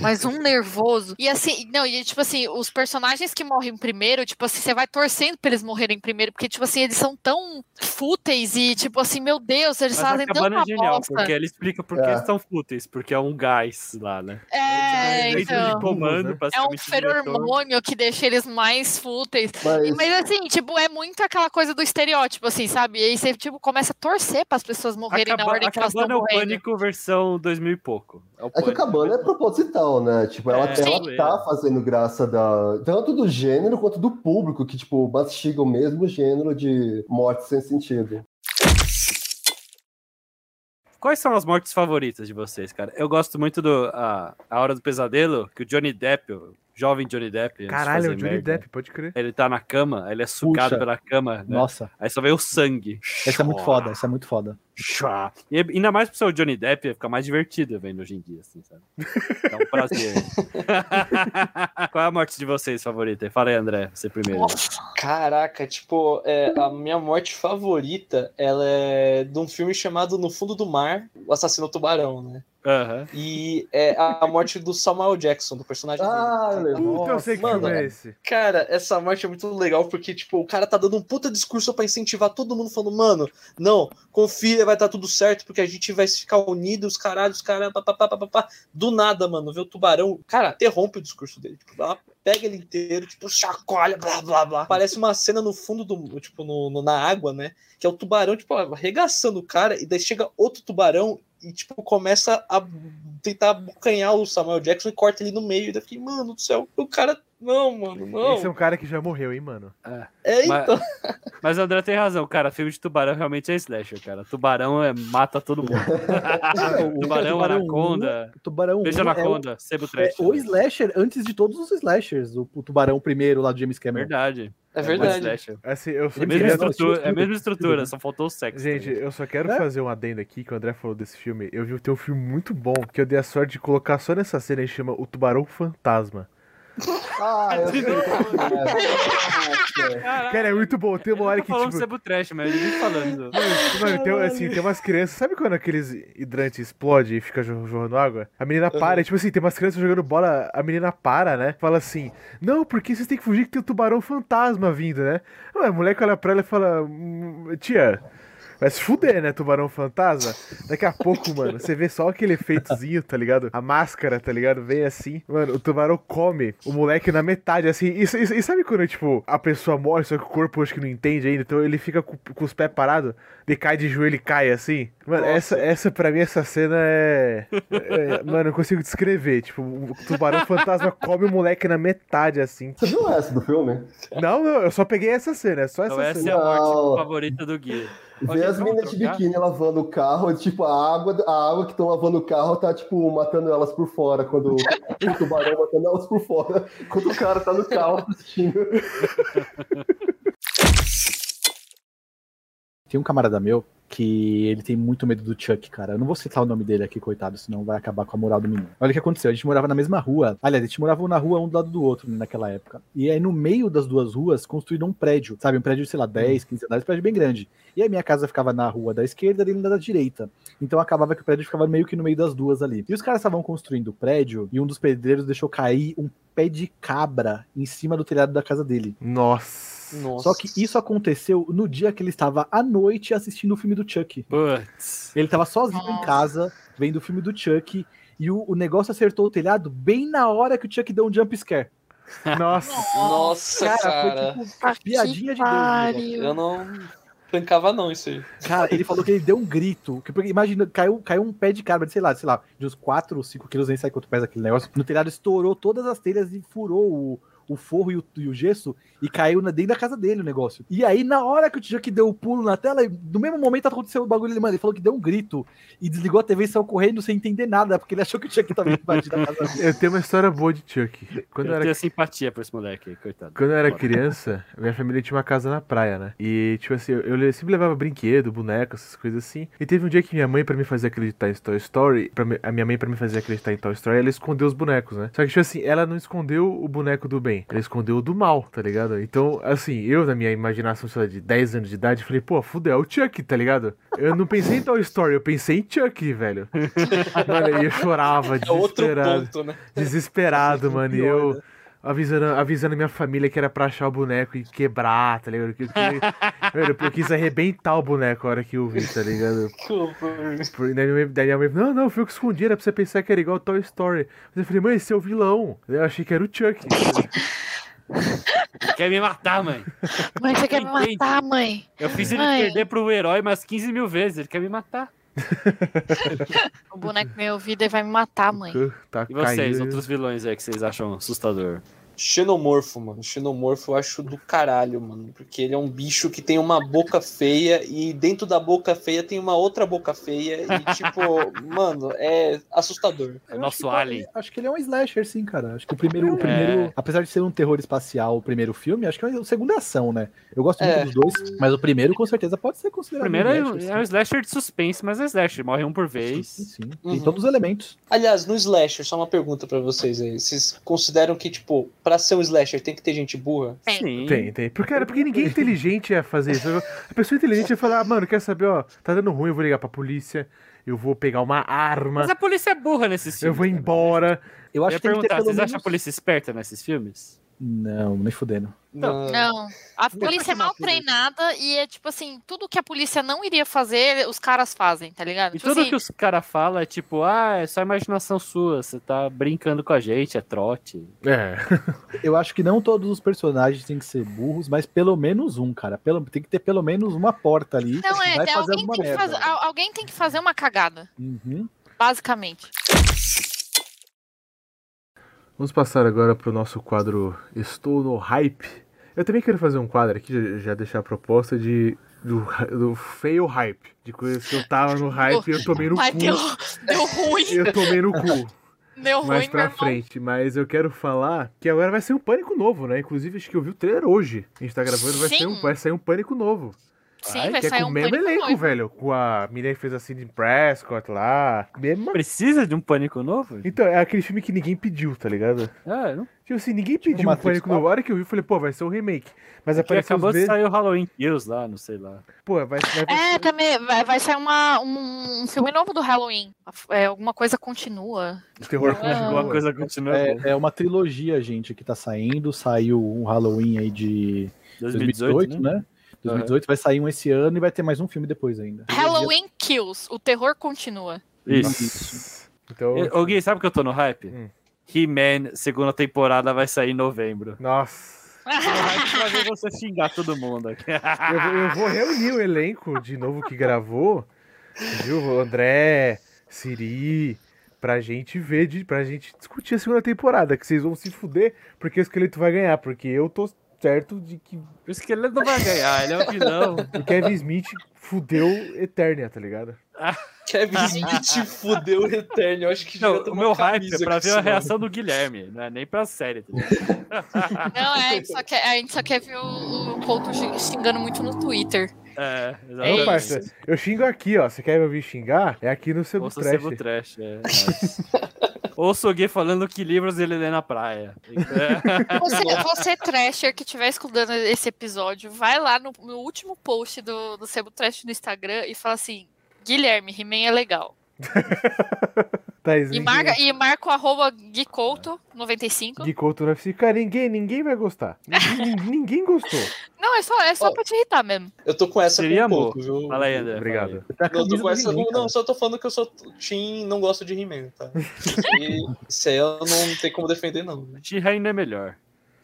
Mas um nervoso. E assim, não, e tipo assim, os personagens que morrem primeiro, tipo assim, você vai torcendo pra eles morrerem primeiro, porque, tipo assim, eles são tão fúteis e, tipo assim, meu Deus, eles Mas fazem tanta é genial, bosta. porque ele explica por que É. eles são fúteis, porque é um gás lá, né? É, Dentro então. de comando, né? É um feromônio que deixa eles mais fúteis. Mas, Mas assim, tipo, é muito aquela coisa do estereótipo, assim, sabe? E aí você, tipo, começa a torcer para as pessoas morrerem na Acaba- ordem que elas estão Acabando é o morrendo. Pânico versão 2000 e pouco. É, o é que Pânico cabana é mesmo. Proposital, né? Tipo, ela, É, ela tá fazendo graça da, tanto do gênero quanto do público, que, tipo, mastiga o mesmo gênero de morte sem sentido. Quais são as mortes favoritas de vocês, cara? Eu gosto muito do a, a Hora do Pesadelo, que o Johnny Depp, o jovem Johnny Depp. Caralho, é o Johnny merda, Depp, pode crer. Ele tá na cama, ele é sugado Puxa. pela cama, né? Nossa, Aí só vê o sangue. essa é muito foda, essa é muito foda. Chua. E ainda mais pro seu Johnny Depp, fica mais divertido vendo hoje em dia, assim, sabe? É um prazer. (laughs) Qual é a morte de vocês favorita? Fala aí, André, você primeiro. Caraca, tipo, é, a minha morte favorita, ela é de um filme chamado No Fundo do Mar, O Assassino Tubarão, né? Aham. E é a, morte do Samuel Jackson, do personagem Ah, dele. eu lembro. Puta, eu sei que mano, é esse. Cara, essa morte é muito legal porque, tipo, o cara tá dando um puta discurso pra incentivar todo mundo, falando, mano, não, confia, vai dar tudo certo, porque a gente vai ficar unidos, caralho, os caras, papapá, papapá. Do nada, mano, vê o tubarão, cara, interrompe o discurso dele, tipo, ela pega ele inteiro, tipo, chacoalha, blá, blá, blá. Parece uma cena no fundo do, tipo, no, no- na água, né, que é o tubarão, tipo, arregaçando o cara, e daí chega outro tubarão e, tipo, começa a tentar abocanhar o Samuel Jackson e corta ele no meio, e daí eu fiquei, mano do céu, o cara, não, mano, não. Esse é um cara que já morreu, hein, mano. É, Mas- então. (laughs) Mas o André tem razão, cara. Filme de tubarão realmente é slasher, cara. Tubarão é, mata todo mundo. (laughs) tubarão, Tubarão anaconda. Tubarão Beijo um é o- anaconda, sebo É trash. o slasher antes de todos os slashers. O, o Tubarão primeiro lá do James Cameron. Verdade. É um verdade. slasher. Assim, eu só É a mesma estrutura, é a mesma estrutura, só faltou o sexo. Gente, também. eu só quero É? fazer um adendo aqui que o André falou desse filme. Eu vi tem um filme muito bom que eu dei a sorte de colocar só nessa cena e chama O Tubarão Fantasma. Ah, eu (laughs) sei é. Cara, é muito bom. Tem uma hora que, falando tipo... sebo trash, mas ele falando. Mano, tem, assim, tem umas crianças. Sabe quando aqueles hidrantes explodem e fica jorrando água? A menina para, e, tipo assim, tem umas crianças jogando bola, a menina para, né? Fala assim: Não, porque vocês têm que fugir que tem um tubarão fantasma vindo, né? Ué, a moleque olha pra ela e fala: "Hum, Tia. Vai se fuder, né, tubarão fantasma? Daqui a pouco, (laughs) mano, você vê só aquele efeitozinho, tá ligado? A máscara, tá ligado? Vem assim. Mano, o tubarão come o moleque na metade, assim. E, e- e sabe quando, tipo, a pessoa morre, só que o corpo acho que não entende ainda, então ele fica com, com os pés parados, ele cai de joelho e cai assim? Mano, Nossa. essa, essa pra mim, essa cena é, é- Mano, eu não consigo descrever. Tipo, o tubarão fantasma come o moleque na metade, assim. Você viu essa do filme? Não, não, eu só peguei essa cena, é só essa Então essa cena. é a morte Não. favorita do Gui. Vê as meninas de biquíni lavando o carro, tipo, a água, a água que estão lavando o carro tá, tipo, matando elas por fora, quando (laughs) o tubarão matando elas por fora, quando o cara tá no carro assistindo. (laughs) Tem um camarada meu que ele tem muito medo do Chuck, cara. Eu não vou citar o nome dele aqui, coitado, senão vai acabar com a moral do menino. Olha o que aconteceu. A gente morava na mesma rua. Aliás, a gente morava na rua um do lado do outro né, naquela época. E aí, no meio das duas ruas, construíram um prédio, sabe? Um prédio, sei lá, 10, 15 andares, um prédio bem grande. E a minha casa ficava na rua da esquerda e ele na da direita. Então acabava que o prédio ficava meio que no meio das duas ali. E os caras estavam construindo o prédio e um dos pedreiros deixou cair um pé de cabra em cima do telhado da casa dele. Nossa. Nossa. Só que isso aconteceu no dia que ele estava à noite assistindo o filme do Chuck. Putz. Ele estava sozinho em Nossa. casa, vendo o filme do Chuck, e o, o negócio acertou o telhado bem na hora que o Chuck deu um jump scare. (laughs) Nossa. Nossa, cara. Cara, foi tipo piadinha de Deus. o negócio. Eu não tancava não isso aí. Cara, ele falou que ele deu um grito. Que, porque, imagina, caiu, caiu um pé de cabra, de, sei lá, sei lá, de uns 4 ou 5 quilos, nem sei quanto pesa aquele negócio. No telhado estourou todas as telhas e furou o, o forro e o, e o gesso e caiu na- dentro da casa dele o negócio. E aí, na hora que o Chuck deu o pulo na tela, no mesmo momento aconteceu o bagulho, ele, mano, ele falou que deu um grito e desligou a TV e saiu correndo sem entender nada, porque ele achou que o Chuck tava invadindo a casa dele. Eu tenho uma história boa de Chuck. Quando eu eu era tenho simpatia por esse moleque coitado. Quando eu era Bora. criança, minha família tinha uma casa na praia, né? E, tipo assim, eu, eu sempre levava brinquedo, boneco, essas coisas assim. E teve um dia que minha mãe, pra me fazer acreditar em Toy Story, pra me- a minha mãe, pra me fazer acreditar em Toy Story, ela escondeu os bonecos, né? Só que, tipo assim, ela não escondeu o boneco do bem, ela escondeu o do mal, tá ligado? Então, assim, eu, na minha imaginação, sei lá, de 10 anos de idade, falei, pô, fudeu, é o Chuck, tá ligado? Eu não pensei em Toy Story, eu pensei em Chuck, velho. (laughs) Mano, e eu chorava, É outro desesperado ponto, né? desesperado, (laughs) mano. E eu né? Avisando, avisando minha família que era pra achar o boneco e quebrar, tá ligado? Que, que, velho, eu quis arrebentar o boneco a hora que eu vi, tá ligado? (laughs) Por- Daí minha mãe, daí minha mãe não, não, foi eu que escondi, era pra você pensar que era igual Toy Story. Mas eu falei, mãe, esse é o vilão. Eu achei que era o Chuck. Ele quer me matar, mãe. Mãe, você quer me matar, mãe? Eu fiz ele Mãe. perder pro herói umas 15 mil vezes. Ele quer me matar. O boneco meu ouvido e vai me matar, mãe. Tá E vocês, caindo. outros vilões aí que vocês acham assustador? Xenomorfo, mano. Xenomorfo eu acho do caralho, mano. Porque ele é um bicho que tem uma boca feia e dentro da boca feia tem uma outra boca feia. E, tipo, (laughs) mano, é assustador. É o nosso acho que- alien. Acho que ele é um slasher, sim, cara. Acho que o primeiro, o É. primeiro, apesar de ser um terror espacial, o primeiro filme, acho que o segundo é ação, né? Eu gosto muito É. dos dois, mas o primeiro com certeza pode ser O considerado. primeiro um é, slasher, é um slasher de suspense, mas é slasher. Morre um por vez. Sim, sim. Uhum. Tem todos os elementos. Aliás, no slasher, só uma pergunta pra vocês aí. Vocês consideram que, tipo, pra ser um slasher tem que ter gente burra? Tem. Sim. Tem, tem. Porque, cara, porque ninguém inteligente ia fazer isso. A pessoa inteligente ia falar, ah, mano, quer saber, ó, tá dando ruim, eu vou ligar pra polícia, eu vou pegar uma arma, Mas a polícia é burra nesses eu filmes. vou também. embora. Eu Eu acho ia que tem que ter perguntar, pelo vocês menos... acham a polícia esperta nesses filmes? Não, nem fudendo. Não. Não. A polícia é mal treinada e é tipo assim, tudo que a polícia não iria fazer, os caras fazem, tá ligado? E Tipo tudo assim, que os caras falam é tipo, ah, é só imaginação sua, você tá brincando com a gente, é trote. É. (laughs) Eu acho que não todos os personagens têm que ser burros, mas pelo menos um, cara. Pelo, tem que ter pelo menos uma porta ali. Não, que é, vai fazer alguém, tem que merda. fazer, al- alguém tem que fazer uma cagada, Uhum. basicamente. Vamos passar agora pro nosso quadro Estou no Hype. Eu também quero fazer um quadro aqui, já, deixar a proposta de do, do fail hype. De coisas que eu tava no hype e eu tomei no Mas cu. deu, deu ruim, Eu tomei no cu. deu mais ruim, pra frente. Mas eu quero falar que agora vai ser um pânico novo, né? Inclusive, acho que eu vi o trailer hoje. A gente tá gravando, vai, ser um, vai sair um pânico novo. Sim, Ai, vai que é sair com o um mesmo pânico elenco, novo. velho. Com a menina que fez a Cindy Prescott lá. Mesma... Precisa de um pânico novo? Então, é aquele filme que ninguém pediu, tá ligado? Ah, não. Tipo assim, ninguém pediu um Matrix pânico novo. A hora que eu vi, eu falei, pô, vai ser um remake. Mas Porque apareceu acabou de sair o Halloween Kills lá, não sei lá. Pô, vai, vai, É, também vai, vai sair uma, um, um filme novo do Halloween. É, alguma coisa continua. o terror continua. Alguma coisa continua. É, é uma trilogia, gente, que tá saindo. Saiu um Halloween aí de 2018, 2018, né? né? 2018 vai sair um esse ano e vai ter mais um filme depois ainda. Halloween Kills, o terror continua. Isso. Então, E, Ô Gui, sabe o que eu tô no hype? Hum. He-Man, segunda temporada, vai sair em novembro. nossa. (laughs) Ver você xingar todo mundo aqui. Eu, vou- eu vou reunir o elenco de novo que gravou. Viu? André, Siri. Pra gente ver, de, pra gente discutir a segunda temporada. Que vocês vão se fuder porque o esqueleto vai ganhar. Porque eu tô certo de que O esqueleto não vai ganhar, ele é um vilão. (laughs) o Kevin Smith fudeu Eternia, tá ligado? (laughs) Kevin Smith fudeu o Eterno. Eu acho que Não, o meu hype é pra ver a reação do Guilherme, não é nem pra série. Tá ligado? (laughs) Não, é, a gente só quer, a gente só quer ver o, o Couto xing- xingando muito no Twitter. É, É Ô, isso. parça, eu xingo aqui, ó. Você quer me ouvir xingar? É aqui no seu trash. Sebo Trash, é. Nice. Ouça o Gui falando que livros ele lê na praia. (laughs) (laughs) É. Você, você trasher, que estiver escutando esse episódio, vai lá no, no último post do, do Sebo Trash no Instagram e fala assim: Guilherme, He-Man é legal. Thaís, (laughs) E marca, e marca o arroba Guicouto95. Gui Couto no UFC. Cara, ninguém, ninguém vai gostar. Ninguém, (laughs) ninguém gostou. Não, é só, é só Ó, pra te irritar mesmo. Eu tô com essa Seria com amor. pouco, viu? Fala aí, André. Obrigado. tenho a Eu tô com essa. Não, só tô falando que eu sou Team não gosto de He-Man, tá? (laughs) E isso aí eu não tem como defender, não. né? She-Ra ainda é melhor.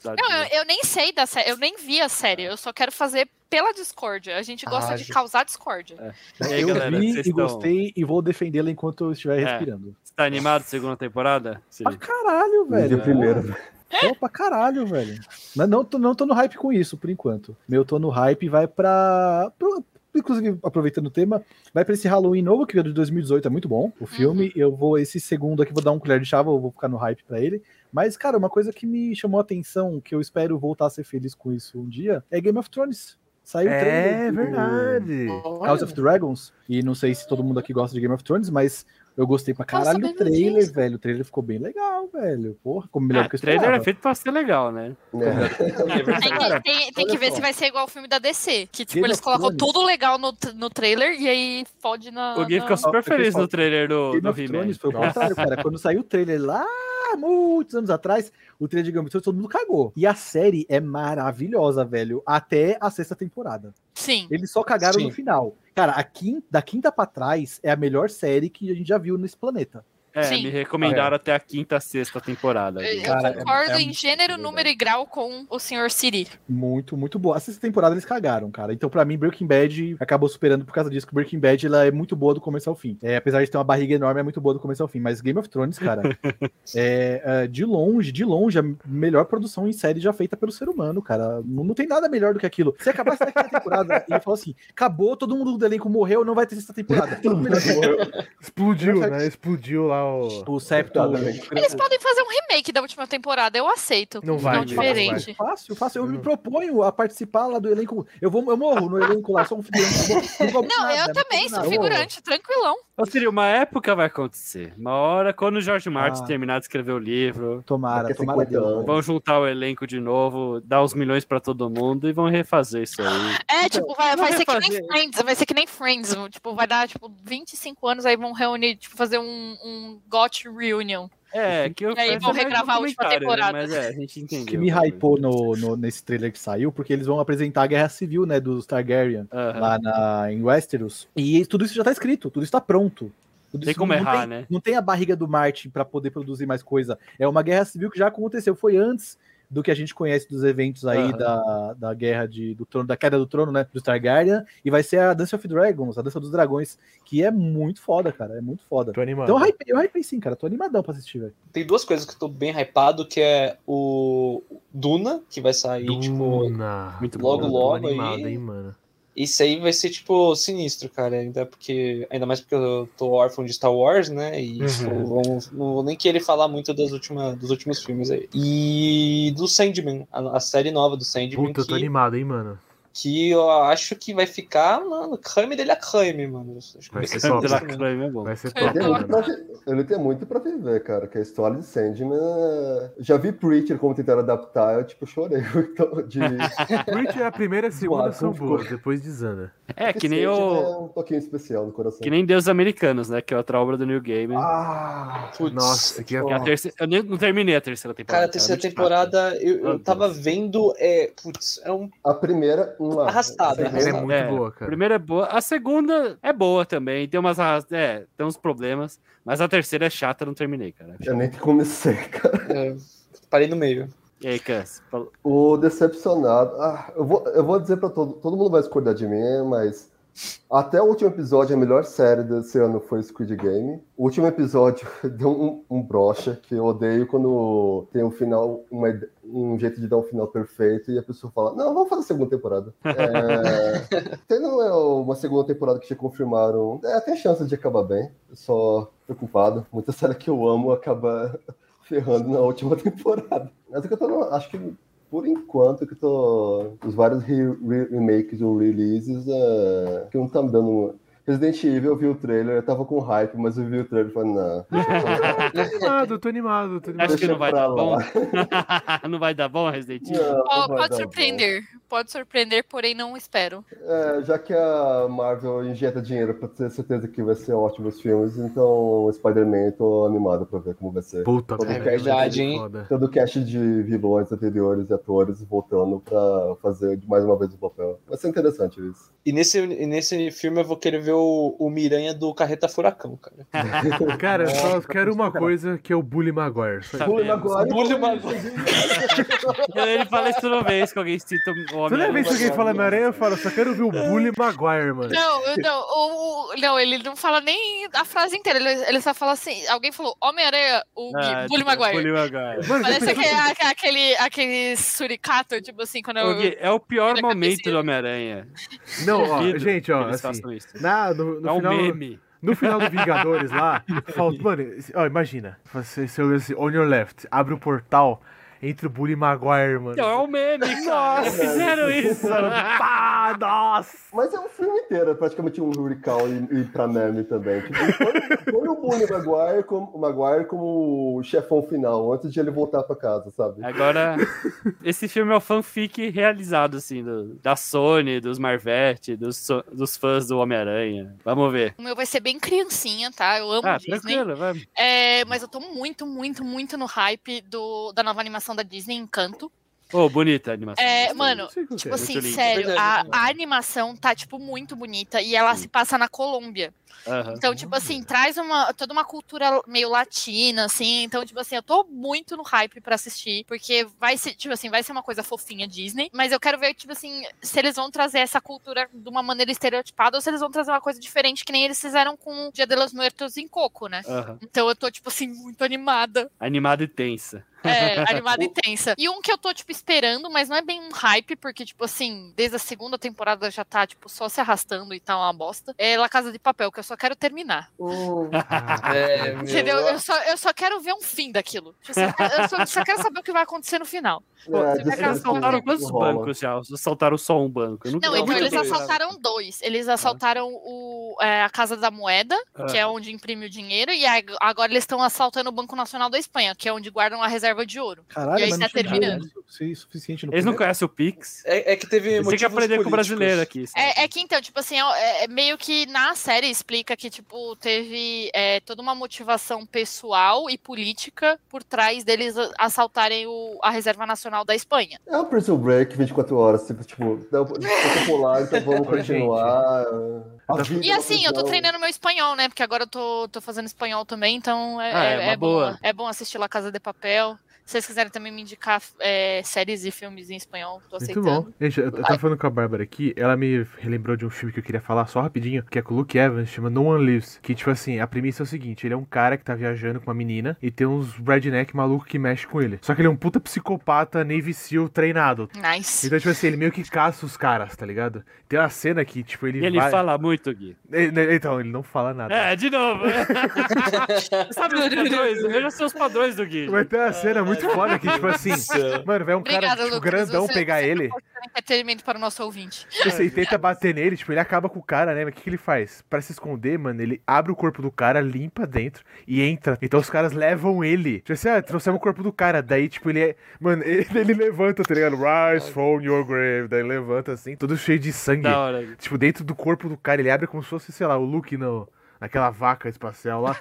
Não, eu, eu nem sei da série, eu nem vi a série, eu só quero fazer pela discórdia. A gente gosta Ah, de causar discórdia. E aí, Eu galera, vi e estão- gostei e vou defendê-la enquanto eu estiver É. respirando. Tá animado segunda temporada? Pra caralho, velho. primeiro. Pô, pra caralho, velho. Mas não tô, não tô no hype com isso, por enquanto. Meu tô no hype vai pra. pro- Inclusive, aproveitando o tema, vai pra esse Halloween novo, que é de 2018, é muito bom. O filme, eu vou, esse segundo aqui, vou dar um colher de chava, eu vou ficar no hype pra ele. Mas, cara, uma coisa que me chamou a atenção, que eu espero voltar a ser feliz com isso um dia, é Game of Thrones. Saiu o É trailer do verdade. House of Dragons. E não sei se todo mundo aqui gosta de Game of Thrones, mas eu gostei pra Tô caralho do trailer, disso. velho. O trailer ficou bem legal, velho. Porra, ficou melhor Ah, que eu o trailer esperava. é feito pra ser legal, né? É. Tem que, tem- tem que ver só. se vai ser igual o filme da DC. Que, tipo, Game eles colocam Thrones. tudo legal no, no trailer e aí fode na. O Gui na- ficou super feliz no trailer do, Game do of He-Man. Thrones foi o contrário, cara. Quando saiu o trailer lá, muitos anos atrás, o trailer de Thrones todo mundo cagou. E a série é maravilhosa, velho. Até a sexta temporada. Sim. Eles só cagaram Sim. no final. Cara, a quinta, da quinta pra trás é a melhor série que a gente já viu nesse planeta. É, Sim. me recomendaram até a quinta, sexta temporada. Eu, Cara, é- concordo é em gênero, número e grau com o Sr. Siri. Muito, muito boa. A sexta temporada eles cagaram, cara. Então, pra mim, Breaking Bad acabou superando por causa disso, que Breaking Bad ela é muito boa do começo ao fim. É, apesar de ter uma barriga enorme, é muito boa do começo ao fim. Mas Game of Thrones, cara, (laughs) é, é, de longe, de longe, a melhor produção em série já feita pelo ser humano, cara. Não, não tem nada melhor do que aquilo. Se acabasse a quinta temporada (laughs) e falou assim: acabou, todo mundo do elenco morreu, não vai ter sexta temporada. (laughs) Explodiu, né? Explodiu lá o. o Septo. Eles podem fazer um remake da última temporada, eu aceito. Não vai, Não não diferente. Fácil, fácil. Eu me Não. proponho a participar lá do elenco. Eu, vou, eu morro no elenco lá, sou um figurante. eu vou- Não, nada, eu também sou figurante, tranquilão. Ô, Siri, uma época vai acontecer. Uma hora, quando o George Martin Ah. terminar de escrever o livro, Tomara, tomara 50 Deus. anos. vão juntar o elenco de novo, dar os milhões pra todo mundo e vão refazer isso aí. É, tipo, vai, não vai ser que nem Friends, vai ser que nem Friends. Tipo, vai dar, tipo, 25 anos, aí vão reunir, tipo, fazer um, um GOT reunion. É, que eu E aí vão regravar a última né? temporada. Mas é, a gente entendeu. que me hypou no, no- nesse trailer que saiu, porque eles vão apresentar a guerra civil, né, dos Targaryen lá na, em Westeros. E tudo isso já tá escrito, tudo isso tá pronto. Tudo Tem isso como não errar, tem, né? Não tem a barriga do Martin pra poder produzir mais coisa. É uma guerra civil que já aconteceu, foi antes do que a gente conhece dos eventos aí Aham. da, da guerra de, do trono, da queda do trono, né, dos Targaryen, e vai ser a Dance of Dragons, a Dança dos Dragões, que é muito foda, cara, é muito foda. Tô animado. Então eu hypei, eu hypei sim, cara, tô animadão pra assistir, velho. Tem duas coisas que eu tô bem hypado, que é o Duna, que vai sair, tipo, Duna. Muito logo, bom. Logo animado, aí. hein, mano. Isso aí vai ser, tipo, sinistro, cara. Ainda porque. Ainda mais porque eu tô órfão de Star Wars, né? E Uhum. tipo, vamos- não vou nem querer falar muito das últimas, dos últimos filmes aí. E do Sandman, a, a série nova do Sandman. Puta, eu tô que, animado, hein, mano. Que eu acho que vai ficar, mano, creme dele a creme, mano. Acho que Vai ser é bom. Vai top, mano. pra vi- Ele tem muito pra viver, cara, que a história de Sandman. é- Já vi Preacher como tentaram adaptar, eu tipo chorei (laughs) então, de. (laughs) Preacher, a primeira e a segunda são ficou- boas, depois desanda. É, que nem o. É um toquinho especial no coração. Que nem Deus Americanos, né? Que é outra obra do New Game. Ah, Putz, Nossa, que Que é a terceira... Eu nem- não terminei a terceira temporada. Cara, a terceira muito temporada, eu, eu Meu tava Deus. vendo. É, putz, é um. a primeira. Uma- Arrastada, a Ela é primeira- muito É, boa, A cara. primeira é boa. A segunda é boa também. Tem umas. arras- É, tem uns problemas. Mas a terceira é chata, não terminei, cara. Eu nem comecei, cara. é, parei no meio. E aí, Cass? O Decepcionado. Ah, eu, vou, eu vou dizer pra todo. Todo mundo vai discordar de mim, mas. Até o último episódio, a melhor série desse ano foi Squid Game. O último episódio (laughs) deu um, um brocha, que eu odeio quando tem um final, uma um jeito de dar um final perfeito e a pessoa fala: Não, vamos fazer a segunda temporada. É, tem não é uma segunda temporada que já confirmaram. É, tem chance de acabar bem. Eu só preocupado. Muita série que eu amo acaba (laughs) ferrando na última (laughs) temporada. Mas o que eu tô. Acho que por enquanto que eu tô. Os vários re- re- remakes ou releases é, que não tá me dando. Resident Evil, eu vi o trailer, eu tava com hype, mas eu vi o trailer e falei, não. Tô animado, tô animado, tô animado. Acho que não vai dar lá. bom. (laughs) não vai dar bom, Resident Evil? não, não vai pode surpreender. Pode surpreender, porém não espero. É, já que a Marvel injeta dinheiro pra ter certeza que vai ser ótimos filmes, então Spider-Man tô animado pra ver como vai ser. Puta Todo vai ser hein? foda. Todo o cast de vilões anteriores e atores voltando pra fazer de mais uma vez o papel. Vai ser interessante isso. E nesse, e nesse filme eu vou querer ver o, o Miranha do Carreta Furacão, cara. (laughs) Cara, eu só quero uma coisa que é o Bully Maguire. Só- Sabemos. Bully Maguire. (laughs) Ele fala isso toda vez que alguém cita Toda vez que alguém fala Homem-Aranha, eu falo, só quero ver o Bully Maguire, mano. Não, eu- não, o, o- não, ele não fala nem a frase inteira. Ele, ele só fala assim: alguém falou Homem-Aranha, o Ah, Bully tipo, Maguire. Bully Maguire. Mano, Parece aquele, aque- aquele, aquele suricato, tipo assim, quando eu. Gui, É o pior momento do Homem-Aranha. Não, ó, gente, ó, assim, na, no, no É um final, meme. no final do Vingadores lá, (laughs) falta, mano, ó, imagina, você, você olha on your left, abre o portal, entre o Bully Maguire, mano. Não, é um meme, cara. Eles fizeram isso. (laughs) Pá, nossa! Mas é um filme inteiro, é praticamente um Hurricane e, e pra meme também. Tipo, põe, põe o Bully Maguire como, o Maguire como o chefão final, antes de ele voltar pra casa, sabe? Agora, esse filme é o fanfic realizado, assim, do- da Sony, dos Marvete, dos, dos fãs do Homem-Aranha. Vamos ver. O meu vai ser bem criancinha, tá? Eu amo Ah, Disney. tranquilo, vai. É, mas eu tô muito, muito, muito no hype do, da nova animação da Disney, Encanto. Ô, bonita a animação. É, Gostei. mano, tipo é. assim, sério, a, a animação tá, tipo, muito bonita e ela se passa na Colômbia. Aham. Então, tipo assim, traz uma, toda uma cultura meio latina, assim. Então, tipo assim, eu tô muito no hype pra assistir, porque vai ser, tipo assim, vai ser uma coisa fofinha Disney, mas eu quero ver, tipo assim, se eles vão trazer essa cultura de uma maneira estereotipada ou se eles vão trazer uma coisa diferente, que nem eles fizeram com o Dia de los Muertos em Coco, né? Aham. Então eu tô, tipo assim, muito animada. Animada e tensa. É, (laughs) animada e tensa. E um que eu tô, tipo, esperando, mas não é bem um hype, porque, tipo assim, desde a segunda temporada já tá, tipo, só se arrastando e tá uma bosta. É La Casa de Papel, que eu só quero terminar. (laughs) É, meu, Entendeu? Eu só, eu só quero ver um fim daquilo. Tipo Eu só, só quero saber o que vai acontecer no final. É, você vai desculpa, ficar Eles assaltaram não quantos bancos já? Assaltaram só um banco. Eu Não, eu então eles assaltaram dois. Eles assaltaram o, é, a Casa da Moeda, Ah. que é onde imprime o dinheiro, e ag- agora eles estão assaltando o Banco Nacional da Espanha, que é onde guardam a reserva de ouro. Caralho, E aí tá tinha terminando. su- suficiente no Eles não conhecem o Pix. É, é que teve Eles têm que aprender com o políticos. brasileiro aqui. É, é que então, tipo assim, é, é meio que na série explica que, tipo, teve é, toda uma motivação pessoal e política por trás deles assaltarem o- a Reserva Nacional da Espanha. É um Prison Break 24 horas, tipo, tipo, popular, então vamos continuar. E assim, eu tô treinando meu espanhol, né? Porque agora eu tô, tô fazendo espanhol também, então é, Ah, é é- é boa. bom, é bom assistir La Casa de Papel. Se vocês quiserem também me indicar é, séries e filmes em espanhol, tô Muito aceitando. bom. Gente, eu, eu tava falando com a Bárbara aqui, ela me relembrou de um filme que eu queria falar só rapidinho, que é com o Luke Evans, chama No One Lives. Que, tipo assim, a premissa é o seguinte: ele é um cara que tá viajando com uma menina e tem uns redneck maluco que mexe com ele. Só que ele é um puta psicopata Navy SEAL treinado. Nice. Então, tipo assim, ele meio que caça os caras, tá ligado? Tem uma cena que, tipo, ele E ele vai... fala muito, Gui. Ele- Então, ele não fala nada. É, de novo. (laughs) Sabe os padrões? Eu já sei os padrões do Gui. Mas tem uma cena muito foda que, tipo assim, mano, vai um cara, Obrigada, tipo, Lucas. grandão Você- pegar você ele. entretenimento para o nosso ouvinte. Tipo, Você tenta bater nele, tipo, ele acaba com o cara, né? Mas o que, que ele faz? Pra se esconder, mano, ele abre o corpo do cara, limpa dentro e entra. Então os caras levam ele. Tipo assim, ah, trouxemos o corpo do cara. Daí, tipo, ele é. Mano, (laughs) ele, ele levanta, tá ligado? Rise from your grave. Daí ele levanta assim, todo cheio de sangue. Da hora. Tipo, dentro do corpo do cara, ele abre como se fosse, sei lá, o Luke no, naquela vaca espacial lá.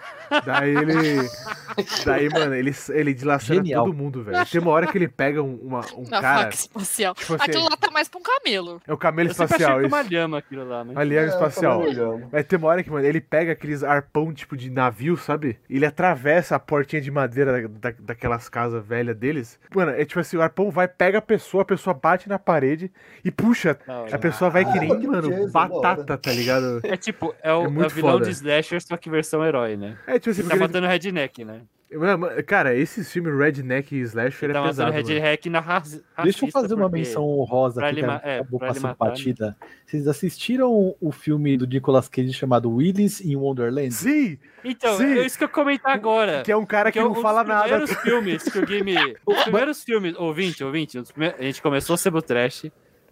Daí ele. (laughs) Daí, mano, ele, ele dilacera Genial. todo mundo, velho. Tem uma hora que ele pega um, uma, um Na cara. faca espacial. tipo assim- Aquilo lá tá mais pra um camelo. É o camelo Eu espacial. que uma isso. lhama aquilo lá, né? Aliás, É, espacial. eu também olhando. Mas tem uma hora que, mano, ele pega aqueles arpão tipo de navio, sabe? Ele atravessa a portinha de madeira da, daquelas casas velhas deles. Mano, é tipo assim, o arpão vai, pega a pessoa, a pessoa bate na parede e puxa. Da hora. A pessoa vai que nem, Ah, mano, da batata, tá ligado? É tipo, é o, É é muito o vilão foda. de slasher, só que versão herói, né? É, tipo assim, Ele tá matando redneck, né? ele- Cara, esse filme Redneck e Slasher Ele é tá matando pesado. redneck na raça. Deixa eu fazer uma menção honrosa aqui, ele que ma- é, acabou ele passando matar, né? batida. Vocês assistiram o filme do Nicolas Cage chamado Willis in Wonderland? Sim! Então, Sim. é isso que eu comentar agora. Que é um cara que Porque não os fala nada. primeiros filmes que o game. (laughs) Os primeiros filmes. Ouvinte, ouvinte. os A gente começou o Sebo Trash.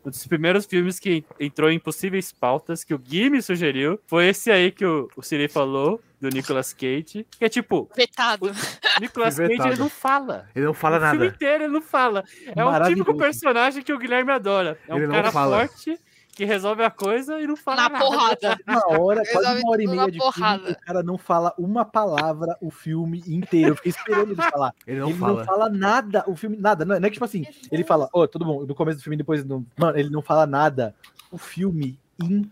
Um dos primeiros filmes que entrou em possíveis pautas, que o Gui me sugeriu, foi esse aí que o, o Siri falou, do Nicolas Cage, que é tipo, Vetado. Nicolas Fui Cage ele vetado. não fala. Ele não fala o filme nada. inteiro ele não fala. É o Maravilhoso. típico personagem que o Guilherme adora. É um Ele não cara fala. forte que resolve a coisa e não fala Na nada. porrada. (laughs) Uma hora, quase Resolve uma hora e meia de porrada. filme, o cara não fala uma palavra o filme inteiro. Eu fiquei esperando ele falar. (laughs) Ele não ele fala. não fala nada, o filme, nada. Não é, não é que tipo assim, ele fala, ô, tudo bom, no começo do filme, depois. Não, mano, ele não fala nada. O filme inteiro.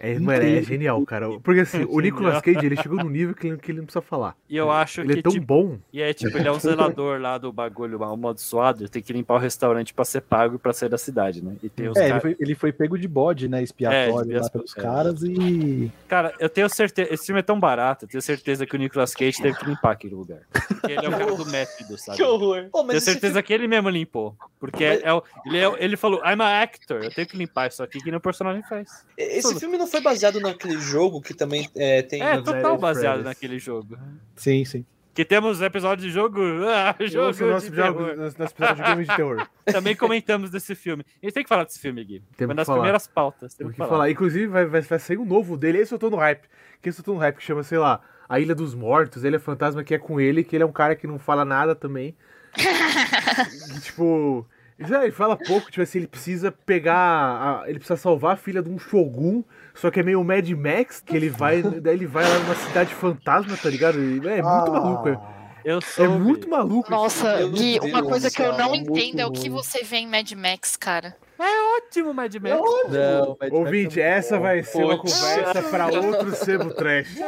É, mano, é inteiro. genial, cara. Porque assim, (laughs) o. Nicolas Cage, ele chegou num nível que ele, que ele não precisa falar. E eu acho Ele que é tão tipo, bom. E é tipo, ele é um (laughs) zelador lá do bagulho mal amaldiçoado, ele tem que limpar o restaurante pra ser pago e pra sair da cidade, né? E tem os É, ele caras. foi, ele foi pego de bode, né? Expiatório É, lá pelos é. caras e. Cara, eu tenho certeza. Esse filme é tão barato, eu tenho certeza que o Nicolas Cage teve que limpar aquele lugar. Porque ele é o (laughs) cara do método, sabe? Que horror. Pô, mas Tenho certeza que ele mesmo limpou. Porque Mas- é o- ele, é ele falou, I'm a actor, eu tenho que limpar isso aqui que nem o personagem faz. Esse filme não foi baseado naquele jogo que também é, tem. É, total baseado naquele jogo. Sim, sim. Que temos episódio de jogo. (laughs) Ah, jogo ouço o nosso, de jogo, terror. nosso, nosso episódio de games de terror. (laughs) Também comentamos desse filme. A gente tem que falar desse filme, Gui. Temos Uma que das falar. primeiras pautas. Tem Temos que falar. Inclusive, vai, vai, vai sair um novo dele. Esse eu tô no hype. Que esse eu tô no hype, que chama, sei lá, A Ilha dos Mortos. Ele é fantasma que é com ele, que ele é um cara que não fala nada também. (laughs) E, tipo. Já Ele fala pouco, tipo assim, ele precisa pegar. a- ele precisa salvar a filha de um Shogun, só que é meio Mad Max, que ele vai. daí ele vai lá numa cidade fantasma, tá ligado? E, É, muito maluco. É, Eu é sou. muito maluco. Nossa, Gui, uma Deus coisa que eu não é entendo é o que você vê em Mad Max, cara. ótimo, Mad Max. Não, Mad Max Ouvinte, é muito essa bom. vai ser uma Putz. conversa pra outro sebo trash.